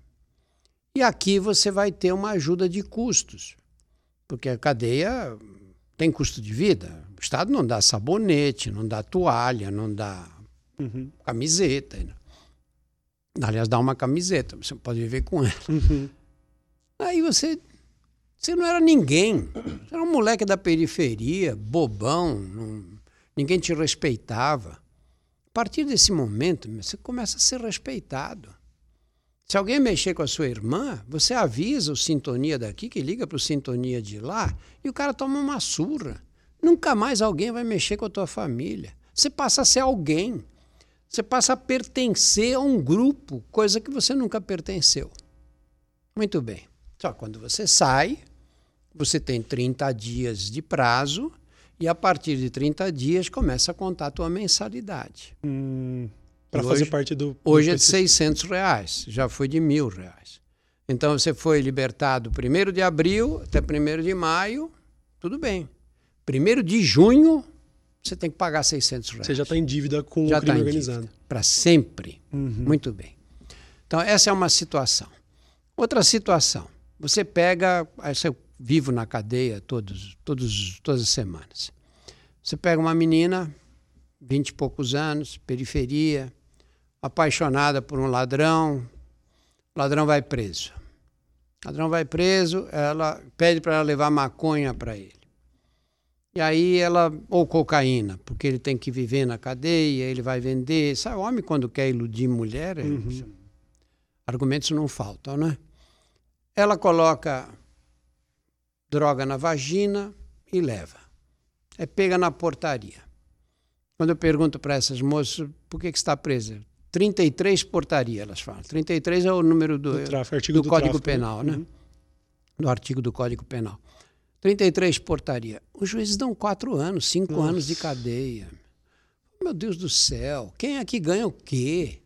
E aqui você vai ter uma ajuda de custos, porque a cadeia tem custo de vida. O Estado não dá sabonete, não dá toalha, não dá uhum. camiseta. Aliás, dá uma camiseta, você pode viver com ela. Uhum. Aí você, você não era ninguém. Você era um moleque da periferia, bobão, não, ninguém te respeitava. A partir desse momento, você começa a ser respeitado. Se alguém mexer com a sua irmã, você avisa o sintonia daqui que liga para o sintonia de lá e o cara toma uma surra. Nunca mais alguém vai mexer com a tua família. Você passa a ser alguém. Você passa a pertencer a um grupo, coisa que você nunca pertenceu. Muito bem. Só quando você sai, você tem 30 dias de prazo e a partir de 30 dias começa a contar a tua mensalidade. Hum. Para fazer parte do. Hoje é de 600 reais, já foi de mil reais. Então você foi libertado 1 de abril até 1 de maio, tudo bem. 1 de junho, você tem que pagar 600 reais. Você já está em dívida com já o crime tá organizado. Para sempre. Uhum. Muito bem. Então, essa é uma situação. Outra situação. Você pega. Eu vivo na cadeia todos, todos, todas as semanas. Você pega uma menina, vinte e poucos anos, periferia, apaixonada por um ladrão, o ladrão vai preso. O ladrão vai preso, ela pede para ela levar maconha para ele. E aí ela, ou cocaína, porque ele tem que viver na cadeia, ele vai vender. Sabe, o homem quando quer iludir mulher, é uhum. argumentos não faltam, né? Ela coloca droga na vagina e leva. É pega na portaria. Quando eu pergunto para essas moças por que, que está presa, 33 portaria, elas falam. 33 é o número do, do, tráfico, do, do Código tráfico, né? Penal, né? Uhum. Do artigo do Código Penal. 33 portaria. Os juízes dão quatro anos, cinco Nossa. anos de cadeia. Meu Deus do céu, quem aqui ganha o quê?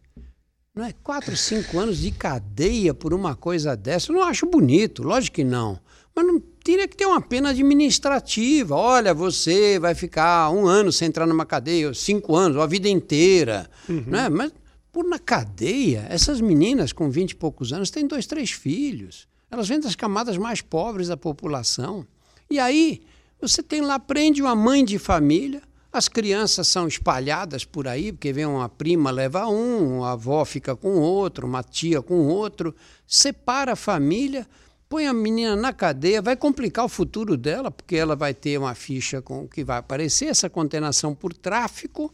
Não é quatro, cinco anos de cadeia por uma coisa dessa? Eu não acho bonito, lógico que não. Mas não teria que ter uma pena administrativa. Olha, você vai ficar um ano sem entrar numa cadeia, cinco anos, a vida inteira. Uhum. Né? Mas por na cadeia, essas meninas com vinte e poucos anos têm dois, três filhos. Elas vêm das camadas mais pobres da população. E aí, você tem lá, prende uma mãe de família, as crianças são espalhadas por aí, porque vem uma prima leva um, uma avó fica com outro, uma tia com outro, separa a família, põe a menina na cadeia, vai complicar o futuro dela, porque ela vai ter uma ficha com que vai aparecer essa condenação por tráfico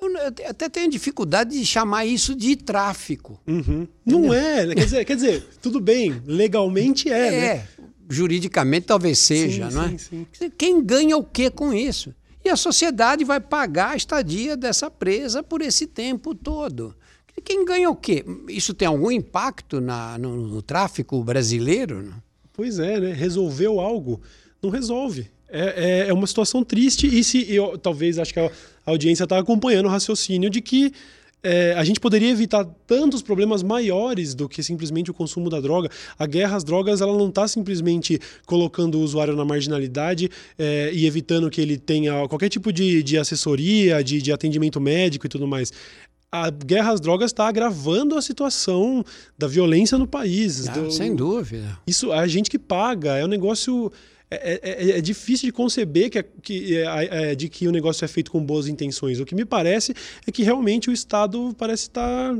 eu até tenho dificuldade de chamar isso de tráfico. Uhum. Não é, né? quer dizer, quer dizer, tudo bem, legalmente é, é né? juridicamente talvez seja, sim, não é? Sim, sim. Quem ganha o que com isso? E a sociedade vai pagar a estadia dessa presa por esse tempo todo. Quem ganha o quê? Isso tem algum impacto na, no, no tráfico brasileiro? Pois é, né? Resolveu algo? Não resolve. É, é, é uma situação triste e se eu, talvez acho que a audiência está acompanhando o raciocínio de que é, a gente poderia evitar tantos problemas maiores do que simplesmente o consumo da droga. A guerra às drogas ela não está simplesmente colocando o usuário na marginalidade é, e evitando que ele tenha qualquer tipo de, de assessoria, de, de atendimento médico e tudo mais a guerra às drogas está agravando a situação da violência no país. Ah, do... Sem dúvida. Isso é a gente que paga, é um negócio é, é, é, é, difícil de conceber que, que é, é, de que o negócio é feito com boas intenções. O que me parece é que realmente o Estado parece estar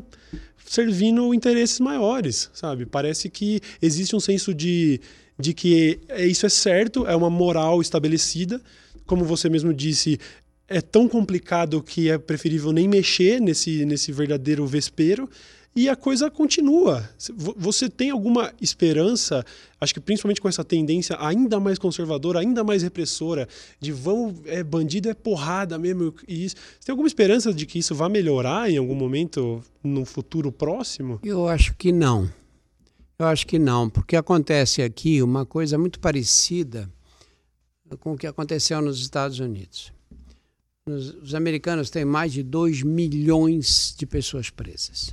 servindo interesses maiores, sabe? Parece que existe um senso de, de que isso é certo, é uma moral estabelecida. Como você mesmo disse, é tão complicado que é preferível nem mexer nesse, nesse verdadeiro vespeiro e a coisa continua. Você tem alguma esperança, acho que principalmente com essa tendência ainda mais conservadora, ainda mais repressora, de vão, é, bandido é porrada mesmo, e isso. Você tem alguma esperança de que isso vá melhorar em algum momento no futuro próximo? Eu acho que não. Eu acho que não, porque acontece aqui uma coisa muito parecida com o que aconteceu nos Estados Unidos. Os americanos têm mais de 2 milhões de pessoas presas.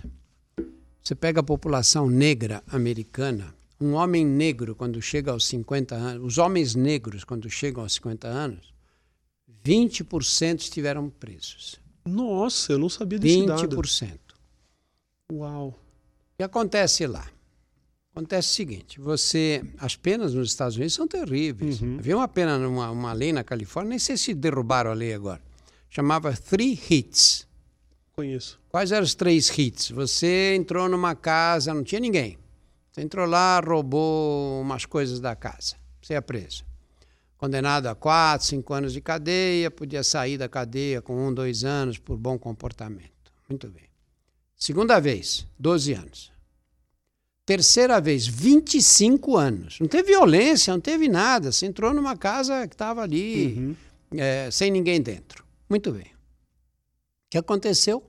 Você pega a população negra americana, um homem negro, quando chega aos 50 anos, os homens negros, quando chegam aos 50 anos, 20% estiveram presos. Nossa, eu não sabia desse 20%. dado. 20%. Uau. O que acontece lá? Acontece o seguinte: você, as penas nos Estados Unidos são terríveis. Uhum. Havia uma pena, uma, uma lei na Califórnia, nem sei se derrubaram a lei agora. Chamava Three Hits. Conheço. Quais eram os três hits? Você entrou numa casa, não tinha ninguém. Você entrou lá, roubou umas coisas da casa. Você é preso. condenado a quatro, cinco anos de cadeia, podia sair da cadeia com um, dois anos por bom comportamento. Muito bem. Segunda vez, 12 anos. Terceira vez, 25 anos. Não teve violência, não teve nada. Você entrou numa casa que estava ali, uhum. é, sem ninguém dentro. Muito bem. O que aconteceu?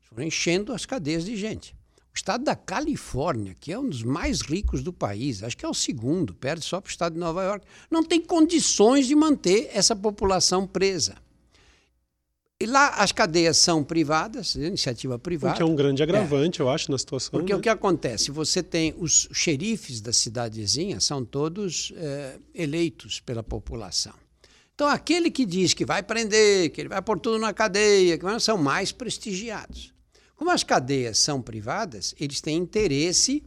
Foram enchendo as cadeias de gente. O estado da Califórnia, que é um dos mais ricos do país, acho que é o segundo, perde só para o estado de Nova York, não tem condições de manter essa população presa. E lá as cadeias são privadas, iniciativa privada. O que é um grande agravante, é. eu acho, na situação. Porque né? o que acontece? Você tem os xerifes da cidadezinha, são todos é, eleitos pela população. Então, aquele que diz que vai prender, que ele vai pôr tudo na cadeia, que são mais prestigiados. Como as cadeias são privadas, eles têm interesse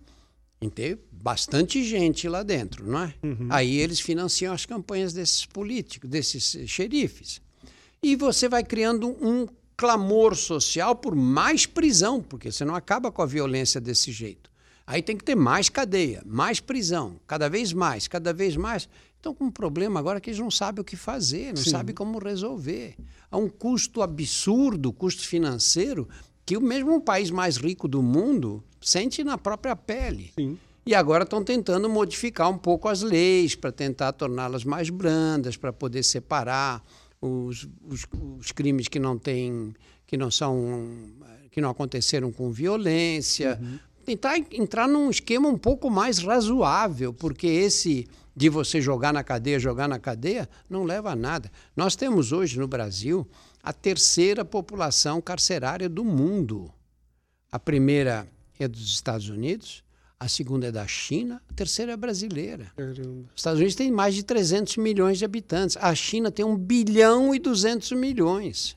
em ter bastante gente lá dentro, não é? Uhum. Aí eles financiam as campanhas desses políticos, desses xerifes. E você vai criando um clamor social por mais prisão, porque você não acaba com a violência desse jeito. Aí tem que ter mais cadeia, mais prisão, cada vez mais, cada vez mais. Então, com um problema agora que eles não sabem o que fazer, não sabem como resolver. Há um custo absurdo, custo financeiro, que o mesmo país mais rico do mundo sente na própria pele. Sim. E agora estão tentando modificar um pouco as leis para tentar torná-las mais brandas, para poder separar os, os, os, crimes que não têm, que não são, que não aconteceram com violência, uhum. Tentar entrar num esquema um pouco mais razoável, porque esse de você jogar na cadeia, jogar na cadeia, não leva a nada. Nós temos hoje no Brasil a terceira população carcerária do mundo. A primeira é dos Estados Unidos, a segunda é da China, a terceira é brasileira. Caramba. Os Estados Unidos têm mais de 300 milhões de habitantes, a China tem 1 bilhão e 200 milhões.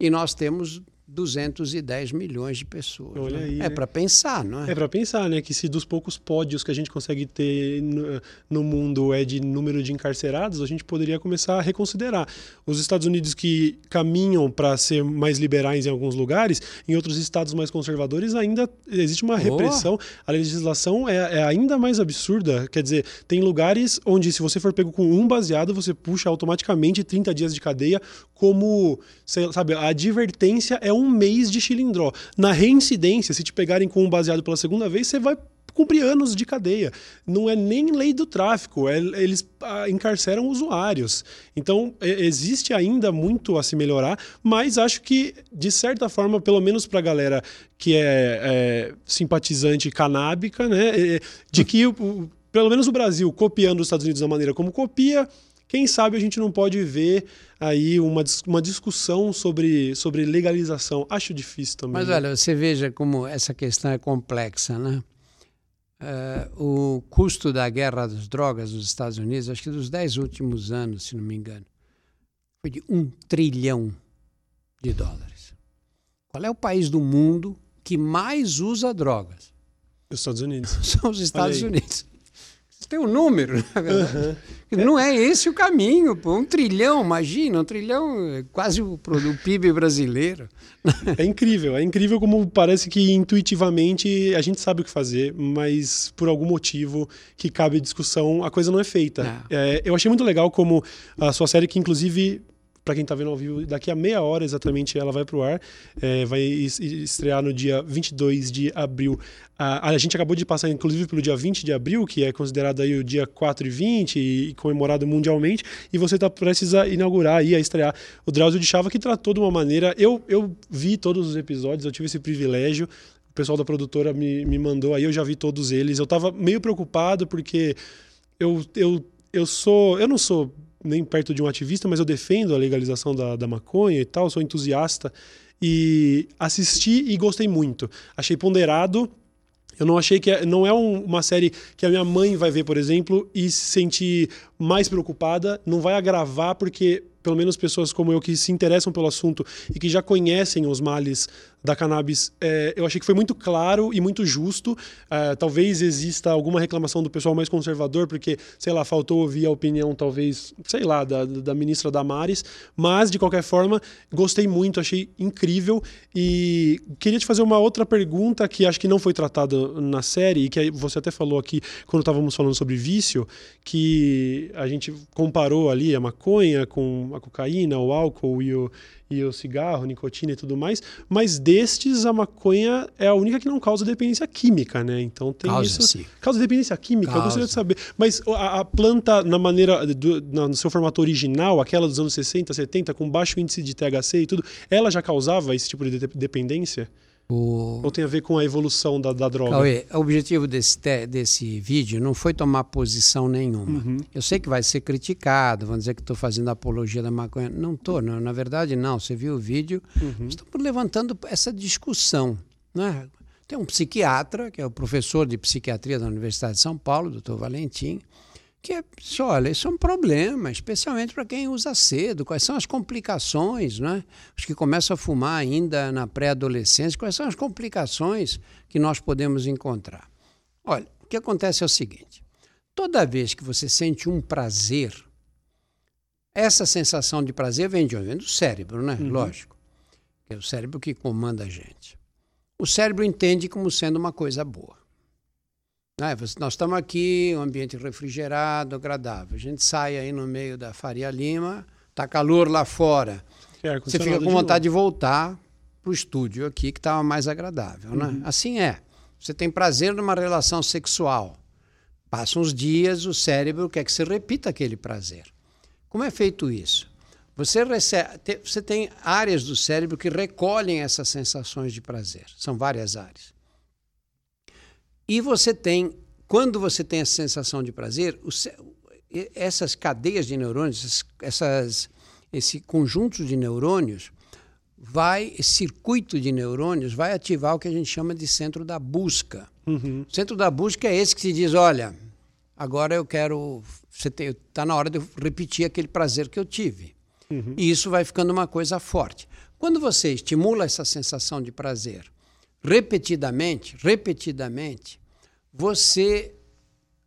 E nós temos 210 milhões de pessoas. Olha né? aí, é né? para pensar, não é? É para pensar, né? Que se dos poucos pódios que a gente consegue ter no, no, mundo é de número de encarcerados, a gente poderia começar a reconsiderar. Os Estados Unidos que caminham para ser mais liberais em alguns lugares, em outros estados mais conservadores ainda existe uma repressão. Oh. A legislação é, é ainda mais absurda. Quer dizer, tem lugares onde se você for pego com um baseado, você puxa automaticamente 30 dias de cadeia como, sabe, a advertência é um mês de chilindró. Na reincidência, se te pegarem com um baseado pela segunda vez, você vai cumprir anos de cadeia. Não é nem lei do tráfico, é, eles ah, encarceram usuários. Então, é, existe ainda muito a se melhorar, mas acho que, de certa forma, pelo menos para a galera que é, é, simpatizante canábica, né, de que, pelo menos o Brasil, copiando os Estados Unidos da maneira como copia, quem sabe a gente não pode ver aí uma, uma discussão sobre, sobre legalização. Acho difícil também. Mas olha, você veja como essa questão é complexa, né? Uh, o custo da guerra das drogas nos Estados Unidos, acho que dos dez últimos anos, se não me engano, foi de um trilhão de dólares. Qual é o país do mundo que mais usa drogas? Os Estados Unidos. *laughs* São os Estados Unidos tem um número, *laughs* na verdade. Uhum. Não é esse o caminho, pô. Um trilhão, imagina, um trilhão é quase o, o PIB brasileiro. É incrível, é incrível como parece que intuitivamente a gente sabe o que fazer, mas por algum motivo que cabe discussão, a coisa não é feita. É. É, eu achei muito legal como a sua série, que inclusive para quem está vendo ao vivo, daqui a meia hora exatamente ela vai para o ar. É, vai estrear no dia 22 de abril. A, a, gente acabou de passar, inclusive, pelo dia 20 de abril, que é considerado aí o dia 4 e 20 e, e comemorado mundialmente. E você está prestes a inaugurar e a estrear o Drauzio de Chava, que tratou de uma maneira. Eu, eu vi todos os episódios, eu tive esse privilégio. O pessoal da produtora me, me mandou aí, eu já vi todos eles. Eu estava meio preocupado porque eu, eu, eu sou. Eu não sou nem perto de um ativista, mas eu defendo a legalização da, da maconha e tal, sou entusiasta. E assisti e gostei muito. Achei ponderado. Eu não achei que é, não é um, uma série que a minha mãe vai ver, por exemplo, e se sentir mais preocupada, não vai agravar porque pelo menos pessoas como eu que se interessam pelo assunto e que já conhecem os males da cannabis, é, eu achei que foi muito claro e muito justo. É, talvez exista alguma reclamação do pessoal mais conservador, porque, sei lá, faltou ouvir a opinião, talvez, sei lá, da, da ministra Damares, mas, de qualquer forma, gostei muito, achei incrível e queria te fazer uma outra pergunta que acho que não foi tratada na série e que você até falou aqui quando estávamos falando sobre vício, que a gente comparou ali a maconha com a cocaína, o álcool e o, e o cigarro, nicotina e tudo mais, mas destes a maconha é a única que não causa dependência química, né? Então tem causa, isso. Sim. Causa dependência química, causa. eu gostaria de saber. Mas a, a planta na maneira do, no seu formato original, aquela dos anos 60, 70, com baixo índice de THC e tudo, ela já causava esse tipo de dependência? O... Ou tem a ver com a evolução da, da droga? Cauê, o objetivo desse, desse vídeo não foi tomar posição nenhuma. Uhum. Eu sei que vai ser criticado, vão dizer que estou fazendo apologia da maconha. Não estou, na verdade não. Você viu o vídeo, uhum. estamos levantando essa discussão. Né? Tem um psiquiatra, que é o professor de psiquiatria da Universidade de São Paulo, doutor Valentim, que olha, isso é um problema, especialmente para quem usa cedo. Quais são as complicações, né? Os que começam a fumar ainda na pré-adolescência, quais são as complicações que nós podemos encontrar? Olha, o que acontece é o seguinte: toda vez que você sente um prazer, essa sensação de prazer vem de onde? Vem do cérebro, né? Uhum. Lógico. É o cérebro que comanda a gente. O cérebro entende como sendo uma coisa boa. Né? Nós estamos aqui, um ambiente refrigerado, agradável. A gente sai aí no meio da Faria Lima, tá calor lá fora. É, Você fica com vontade de, de voltar para o estúdio aqui, que estava mais agradável. Né? Uhum. Né? Assim é. Você tem prazer numa relação sexual. Passam uns dias, o cérebro quer que você repita aquele prazer. Como é feito isso? Você, recebe, você tem áreas do cérebro que recolhem essas sensações de prazer. São várias áreas. E você tem, quando você tem essa sensação de prazer, essas cadeias de neurônios, essas, esse conjunto de neurônios, vai, esse circuito de neurônios vai ativar o que a gente chama de centro da busca. Uhum. O centro da busca é esse que se diz, olha, agora eu quero, você está na hora de eu repetir aquele prazer que eu tive. Uhum. E isso vai ficando uma coisa forte. Quando você estimula essa sensação de prazer repetidamente, repetidamente, você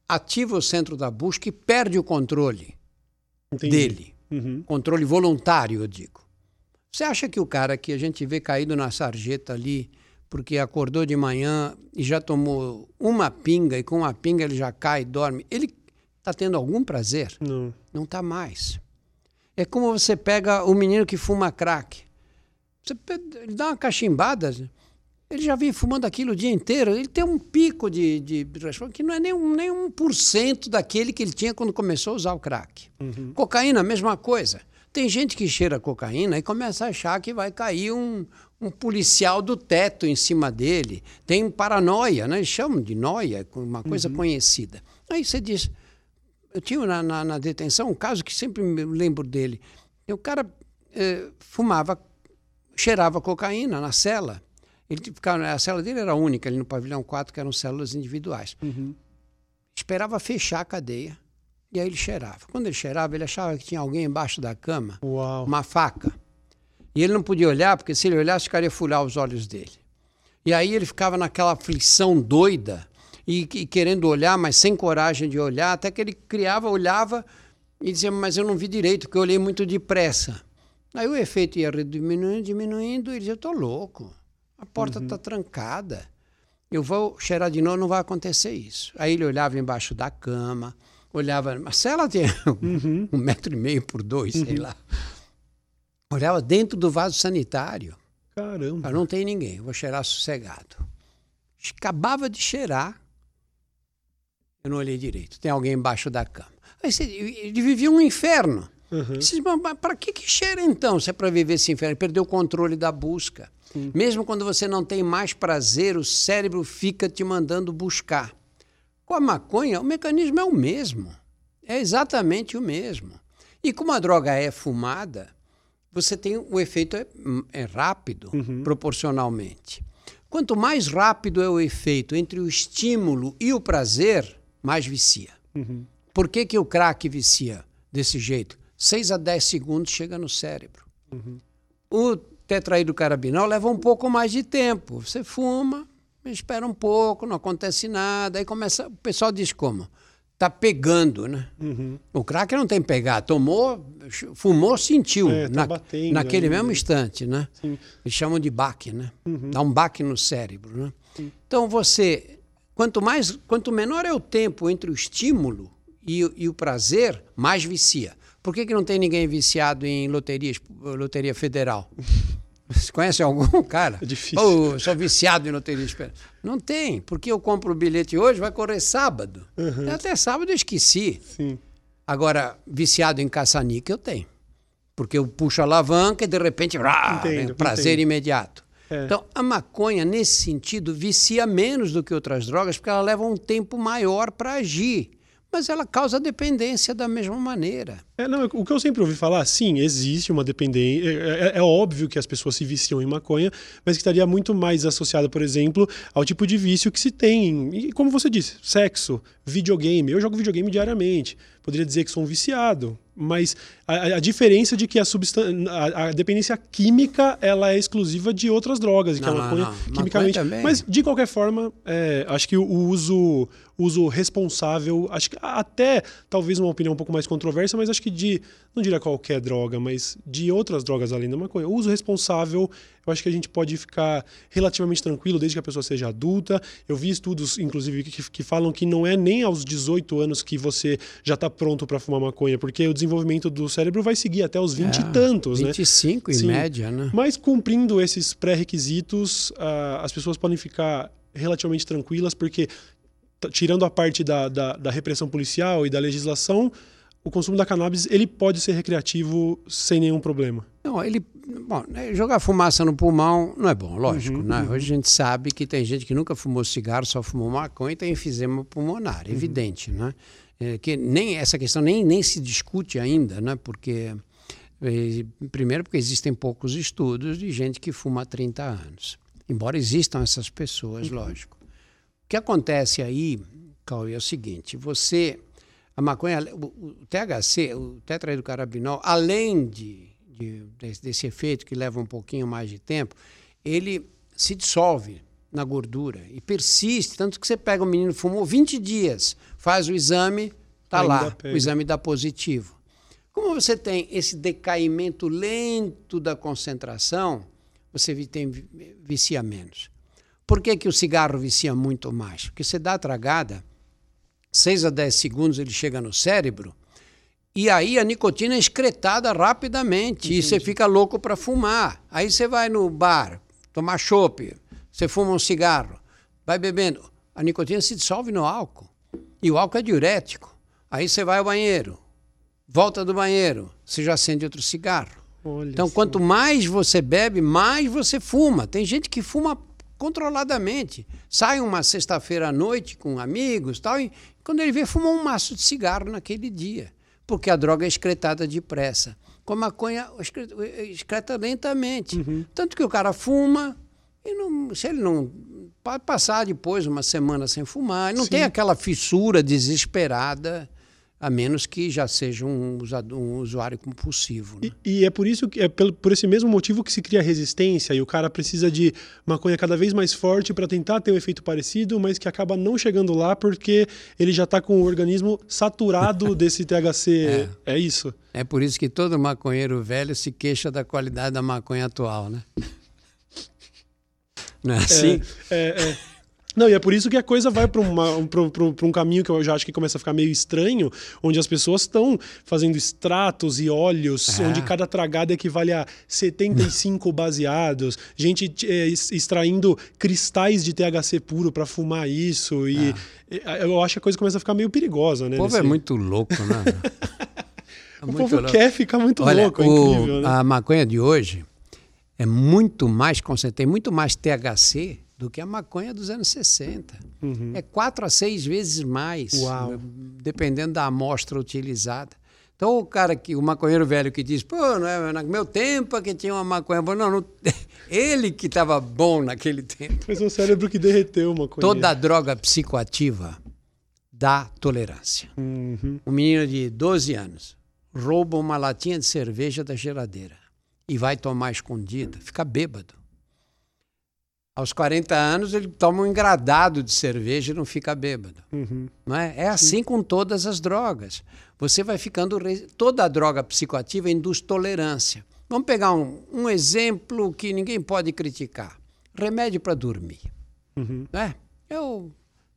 ativa o centro da busca e perde o controle Entendi. dele. Uhum. Controle voluntário, eu digo. Você acha que o cara que a gente vê caído na sarjeta ali, porque acordou de manhã e já tomou uma pinga, e com a pinga ele já cai e dorme, ele está tendo algum prazer? Não. Não está mais. É como você pega o menino que fuma crack. Você dá uma cachimbada, ele já vem fumando aquilo o dia inteiro. Ele tem um pico de, de que não é nem um, nem um por cento daquele que ele tinha quando começou a usar o crack. Uhum. Cocaína, mesma coisa. Tem gente que cheira cocaína e começa a achar que vai cair um, um policial do teto em cima dele. Tem paranoia, né? Eles chamam de noia, uma coisa uhum. conhecida. Aí você diz. Eu tinha na, na, na, detenção um caso que sempre me lembro dele. O cara eh, fumava, cheirava cocaína na cela. Ele ficava, a cela dele era única ali no pavilhão 4, que eram células individuais. Uhum. Esperava fechar a cadeia e aí ele cheirava. Quando ele cheirava, ele achava que tinha alguém embaixo da cama, Uau. uma faca. E ele não podia olhar, porque se ele olhasse, ficaria furar os olhos dele. E aí ele ficava naquela aflição doida e, e, querendo olhar, mas sem coragem de olhar, até que ele criava, olhava e dizia, mas eu não vi direito, porque eu olhei muito depressa. Aí o efeito ia diminuindo, diminuindo, e ele dizia, eu estou louco. A porta está uhum. trancada. Eu vou cheirar de novo, não vai acontecer isso. Aí ele olhava embaixo da cama, olhava. A cela tinha uhum. um metro e meio por dois, uhum. sei lá. Olhava dentro do vaso sanitário. Caramba. não tem ninguém, vou cheirar sossegado. Acabava de cheirar, eu não olhei direito. Tem alguém embaixo da cama. Aí você, ele vivia um inferno. Uhum. Para que, que cheira então, se é para viver esse inferno? Perdeu o controle da busca. Sim. Mesmo quando você não tem mais prazer, o cérebro fica te mandando buscar. Com a maconha, o mecanismo é o mesmo. É exatamente o mesmo. E como a droga é fumada, você tem o efeito é, é rápido, uhum. proporcionalmente. Quanto mais rápido é o efeito entre o estímulo e o prazer, mais vicia. Uhum. Por que, que o crack vicia desse jeito? 6 a 10 segundos chega no cérebro. Uhum. O tetraidrocarabinol leva um pouco mais de tempo. Você fuma, espera um pouco, não acontece nada, aí começa. O pessoal diz como? Tá pegando, né? Uhum. O crack não tem pegar, tomou, fumou, sentiu. É, tá na, batendo, naquele mesmo né? instante, né? Sim. Eles chamam de baque, né? Uhum. Dá um baque no cérebro, né? Sim. Então você, quanto mais, quanto menor é o tempo entre o estímulo e, e o prazer, mais vicia. Por que, que não tem ninguém viciado em loterias, loteria federal? *laughs* Você conhece algum *laughs* cara? É difícil. Oh, sou viciado em loteria. Não tem, porque eu compro o bilhete hoje, vai correr sábado. Uhum. Até sábado eu esqueci. Sim. Agora, viciado em caça-níquel eu tenho. Porque eu puxo a alavanca e de repente, rá, entendo, prazer entendo. imediato. É. Então, a maconha, nesse sentido, vicia menos do que outras drogas, porque ela leva um tempo maior para agir mas ela causa dependência da mesma maneira. É, não, o que eu sempre ouvi falar, sim, existe uma dependência. É, é, é, óbvio que as pessoas se viciam em maconha, mas que estaria muito mais associada, por exemplo, ao tipo de vício que se tem. E como você disse, sexo, videogame. Eu jogo videogame diariamente. Poderia dizer que sou um viciado, mas a, a diferença de que a, a, a, dependência química ela é exclusiva de outras drogas, e que não, a maconha, não, não. quimicamente. Maconha mas de qualquer forma, é, acho que o uso, uso responsável, acho que até talvez uma opinião um pouco mais controversa, mas acho que de não diria qualquer droga, mas de outras drogas além da maconha, o uso responsável eu acho que a gente pode ficar relativamente tranquilo desde que a pessoa seja adulta. Eu vi estudos, inclusive, que, que falam que não é nem aos 18 anos que você já está pronto para fumar maconha, porque o desenvolvimento do cérebro vai seguir até os 20 é, e tantos, 25 né? 25 em Sim. média, né? Mas cumprindo esses pré-requisitos, uh, as pessoas podem ficar relativamente tranquilas, porque tirando a parte da, da, da repressão policial e da legislação, o consumo da cannabis ele pode ser recreativo sem nenhum problema. Não, ele, bom, né, jogar fumaça no pulmão não é bom, lógico, uhum, né? Uhum. Hoje a gente sabe que tem gente que nunca fumou cigarro, só fumou maconha e tem enfisema pulmonar, uhum. evidente, né? É, que nem essa questão nem, nem se discute ainda, né? Porque é, primeiro porque existem poucos estudos de gente que fuma há 30 anos. Embora existam essas pessoas, uhum. lógico. O que acontece aí, Cauê, é o seguinte, você a maconha, o, THC, o tetraidrocarabinol, além de, de, desse efeito que leva um pouquinho mais de tempo, ele se dissolve na gordura e persiste, tanto que você pega um menino fumou 20 dias, faz o exame, tá lá, pega. o exame dá positivo. Como você tem esse decaimento lento da concentração, você tem vicia menos. Por que, que o cigarro vicia muito mais? Porque você dá a tragada, 6 a 10 segundos ele chega no cérebro, e aí a nicotina é excretada rapidamente Entendi. e você fica louco para fumar. Aí você vai no bar tomar chopp, você fuma um cigarro, vai bebendo, a nicotina se dissolve no álcool. E o álcool é diurético. Aí você vai ao banheiro, volta do banheiro, você já acende outro cigarro. Olha então, quanto mais você bebe, mais você fuma. Tem gente que fuma controladamente. Sai uma sexta-feira à noite com amigos tal, e quando ele vê, fumou um maço de cigarro naquele dia, porque a droga é excretada depressa. Com a maconha, excreta lentamente. Uhum. Tanto que o cara fuma, e não, se ele não. Pode passar depois uma semana sem fumar, ele não Sim. tem aquela fissura desesperada a menos que já seja um, usuário, um usuário compulsivo. Né? E, e, é por isso que é por esse mesmo motivo que se cria resistência e o cara precisa de maconha cada vez mais forte para tentar ter um efeito parecido, mas que acaba não chegando lá porque ele já está com o organismo saturado *laughs* desse THC. É. é isso? É por isso que todo maconheiro velho se queixa da qualidade da maconha atual, né? *laughs* Não é assim? é, é. Não, e é por isso que a coisa vai para um, caminho que eu já acho que começa a ficar meio estranho, onde as pessoas estão fazendo extratos e óleos, é. onde cada tragada equivale a 75 baseados, gente é, extraindo cristais de THC puro para fumar isso. E é. eu acho que a coisa começa a ficar meio perigosa, né? O povo é nesse... é muito louco, né? *laughs* É o povo louco. quer ficar muito Olha, louco, é incrível, né? A maconha de hoje é muito mais concentrada, tem muito mais THC do que a maconha dos anos 60. Uhum. É quatro a seis vezes mais, Uau. dependendo da amostra utilizada. Então, o cara que, o maconheiro velho que diz, pô, não é, no meu tempo que tinha uma maconha boa. Não, não *laughs* ele que estava bom naquele tempo. Foi o cérebro que derreteu uma coisa. Toda droga psicoativa dá tolerância. Uhum. Um menino de 12 anos rouba uma latinha de cerveja da geladeira e vai tomar escondida, fica bêbado. Aos 40 anos, ele toma um engradado de cerveja e não fica bêbado. Uhum. Não é? é assim Sim. com todas as drogas. Você vai ficando. Toda droga psicoativa induz tolerância. Vamos pegar um, um exemplo que ninguém pode criticar: remédio para dormir. Uhum. Né? Eu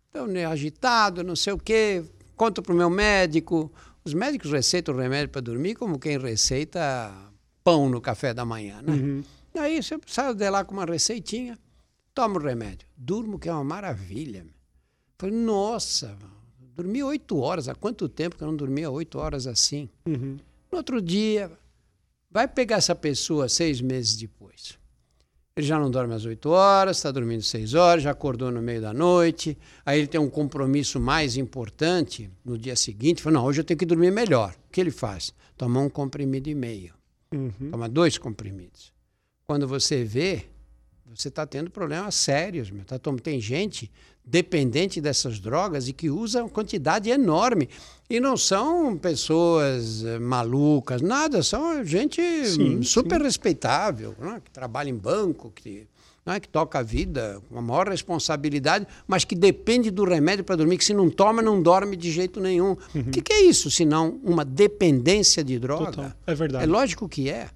estou agitado, não sei o quê, conto para o meu médico. Os médicos receitam remédio para dormir como quem receita pão no café da manhã. Né? Uhum. Aí você sai de lá com uma receitinha Toma o remédio. Durmo, que é uma maravilha. Falei, nossa, dormi oito horas. Há quanto tempo que eu não dormia oito horas assim? Uhum. No outro dia, vai pegar essa pessoa seis meses depois. Ele já não dorme às oito horas, está dormindo seis horas, já acordou no meio da noite. Aí ele tem um compromisso mais importante no dia seguinte. Fala, não, hoje eu tenho que dormir melhor. O que ele faz? Toma um comprimido e meio. Uhum. Toma dois comprimidos. Quando você vê, você está tendo problemas sérios. Meu. Tá, tem gente dependente dessas drogas e que usa uma quantidade enorme. E não são pessoas eh, malucas, nada, são gente sim, super sim. respeitável, né? que trabalha em banco, que, né? que toca a vida com a maior responsabilidade, mas que depende do remédio para dormir, que se não toma, não dorme de jeito nenhum. O uhum. que, que, é isso, senão uma dependência de droga? Total. É verdade. É lógico que é.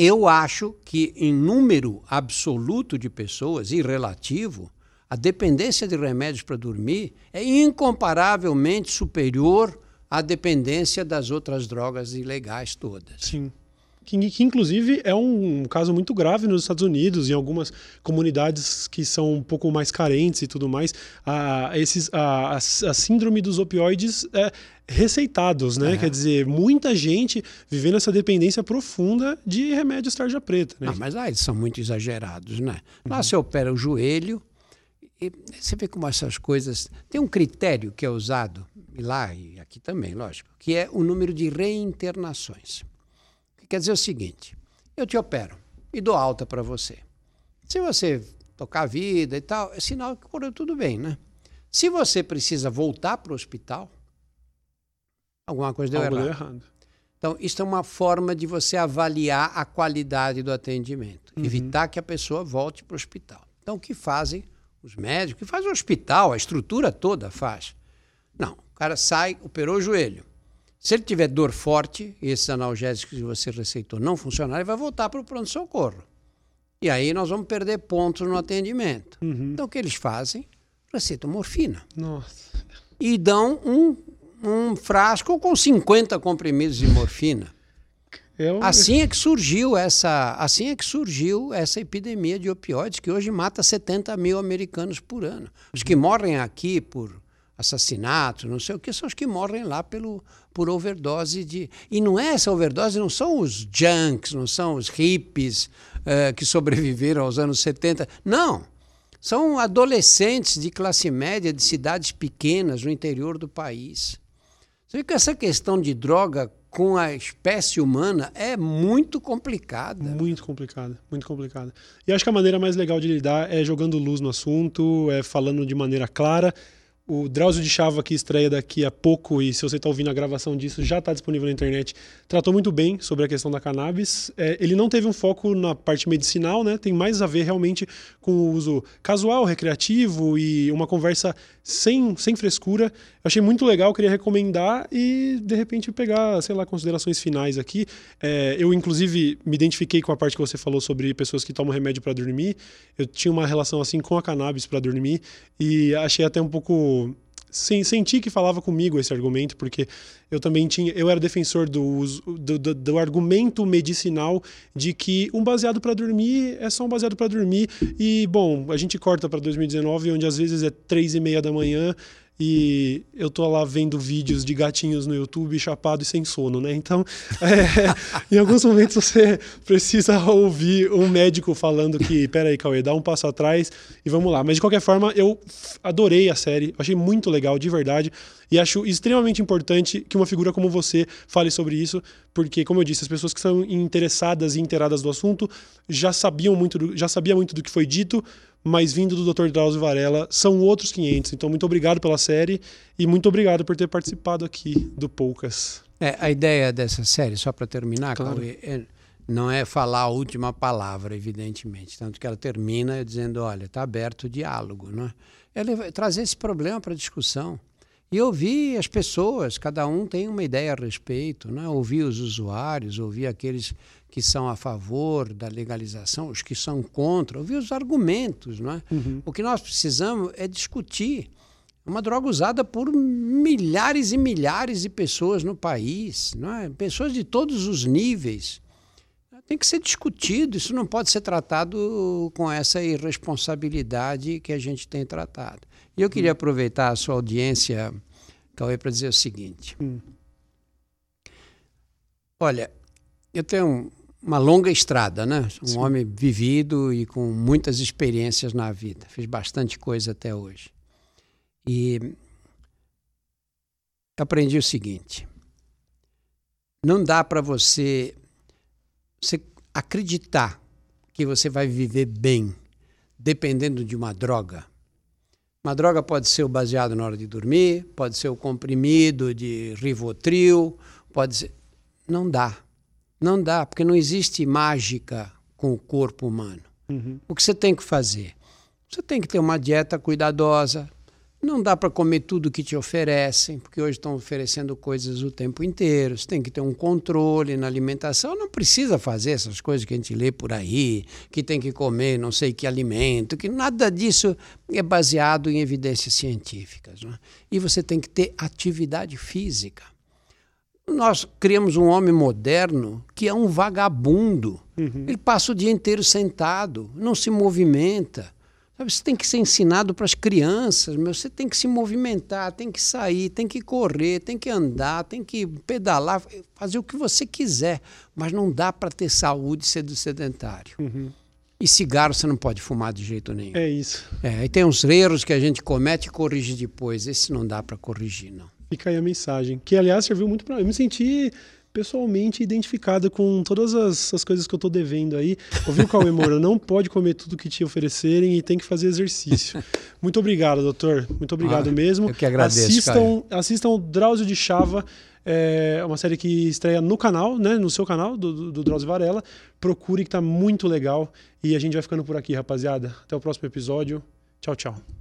Eu acho que, em número absoluto de pessoas e relativo, a dependência de remédios para dormir é incomparavelmente superior à dependência das outras drogas ilegais todas. Sim que, que, inclusive é um, caso muito grave nos Estados Unidos, em algumas comunidades que são um pouco mais carentes e tudo mais, a, esses, a, a, a síndrome dos opioides é, receitados, né? É. Quer dizer, muita gente vivendo essa dependência profunda de remédios tarja preta. Né? Ah, mas lá eles são muito exagerados, né? Lá uhum. você opera o joelho, e você vê como essas coisas. Tem um critério que é usado, lá e aqui também, lógico, que é o número de reinternações. Quer dizer o seguinte: eu te opero e dou alta para você. Se você tocar a vida e tal, é sinal que correu tudo bem, né? Se você precisa voltar para o hospital, alguma coisa deu, errado. deu errado. Então, isso é uma forma de você avaliar a qualidade do atendimento, uhum. evitar que a pessoa volte para o hospital. Então, o que fazem os médicos? O que faz o hospital, a estrutura toda faz? Não, o cara sai, operou o joelho. Se ele tiver dor forte, e esses analgésicos que você receitou não funcionarem, ele vai voltar para o pronto-socorro. E aí nós vamos perder pontos no atendimento. Uhum. Então o que eles fazem? Receitam morfina. Nossa. E dão um, um frasco com 50 comprimidos de morfina. Eu... Assim é que surgiu essa, assim é que surgiu essa epidemia de opioides que hoje mata 70 mil americanos por ano. Os que morrem aqui por assassinatos, não sei o que, são os que morrem lá pelo, por overdose de. E não é essa overdose, não são os junks, não são os hippies uh, que sobreviveram aos anos 70. Não. São adolescentes de classe média de cidades pequenas no interior do país. Você vê que essa questão de droga com a espécie humana é muito complicada. Muito complicada, muito complicada. E acho que a maneira mais legal de lidar é jogando luz no assunto, é falando de maneira clara o Drauzio de Chava, que estreia daqui a pouco, e se você está ouvindo a gravação disso, já está disponível na internet, tratou muito bem sobre a questão da cannabis. É, ele não teve um foco na parte medicinal, né? Tem mais a ver realmente com o uso casual, recreativo e uma conversa sem, sem frescura. Achei muito legal, queria recomendar e de repente pegar, sei lá, considerações finais aqui. É, eu, inclusive, me identifiquei com a parte que você falou sobre pessoas que tomam remédio para dormir. Eu tinha uma relação assim com a cannabis para dormir e achei até um pouco senti que falava comigo esse argumento, porque eu também tinha, eu era defensor do, do, do, do argumento medicinal de que um baseado para dormir é só um baseado para dormir. E bom, a gente corta para 2019 onde às vezes é três e meia da manhã e eu tô lá vendo vídeos de gatinhos no YouTube chapado e sem sono, né? Então, *laughs* é, em alguns momentos você precisa ouvir um médico falando que, peraí, Cauê, dá um passo atrás e vamos lá. Mas de qualquer forma, eu adorei a série, achei muito legal, de verdade, e acho extremamente importante que uma figura como você fale sobre isso, porque, como eu disse, as pessoas que são interessadas e inteiradas do assunto já sabiam muito, do, já sabia muito do que foi dito, mas vindo do Dr. Drauzio Varela, são outros 500. Então, muito obrigado pela série e muito obrigado por ter participado aqui do Poucas. É, a ideia dessa série, só para terminar, Claro. Cauê, é- não é falar a última palavra, evidentemente. Tanto que ela termina dizendo, olha, está aberto o diálogo. Não é? Ela trazer esse problema para discussão. E ouvir as pessoas, cada um tem uma ideia a respeito, não é? ouvir os usuários, ouvir aqueles que são a favor da legalização, os que são contra, ouvir os argumentos. Não é? O que nós precisamos é discutir. Uma droga usada por milhares e milhares de pessoas no país, não é? pessoas de todos os níveis. Tem que ser discutido, isso não pode ser tratado com essa irresponsabilidade que a gente tem tratado. E eu queria aproveitar a sua audiência, Cauê, para dizer o seguinte. Hum. Olha, eu tenho uma longa estrada, né? Um Sim. homem vivido e com muitas experiências na vida. Fiz bastante coisa até hoje. E aprendi o seguinte: não dá para você, você acreditar que você vai viver bem dependendo de uma droga. Uma droga pode ser o baseado na hora de dormir, pode ser o comprimido de Rivotril, pode ser. Não dá. Não dá, porque não existe mágica com o corpo humano. Uhum. O que você tem que fazer? Você tem que ter uma dieta cuidadosa. Não dá para comer tudo que te oferecem, porque hoje estão oferecendo coisas o tempo inteiro. Você tem que ter um controle na alimentação. Não precisa fazer essas coisas que a gente lê por aí, que tem que comer não sei que alimento, que nada disso é baseado em evidências científicas. não é? E você tem que ter atividade física. Nós criamos um homem moderno que é um vagabundo. Ele passa o dia inteiro sentado, não se movimenta. Sabe, Você tem que ser ensinado para as crianças, meu. Você tem que se movimentar, tem que sair, tem que correr, tem que andar, tem que pedalar, fazer o que você quiser. Mas não dá para ter saúde sendo sedentário. E cigarro você não pode fumar de jeito nenhum. É isso. É, aí tem uns erros que a gente comete e corrige depois. Esse não dá para corrigir, não. Fica aí a mensagem. Que, aliás, serviu muito para Eu me senti pessoalmente identificado com todas as, as coisas que eu tô devendo aí. Ouviu, Cauê Moura? Não pode comer tudo que te oferecerem e tem que fazer exercício. Muito obrigado, doutor. Muito obrigado Ah, mesmo. eu que agradeço, Assistam, assistam o Drauzio de Chava. É uma série que estreia no canal, né? No seu canal, do, do, do Drauzio Varela. Procure que tá muito legal. E a gente vai ficando por aqui, rapaziada. Até o próximo episódio. Tchau, tchau.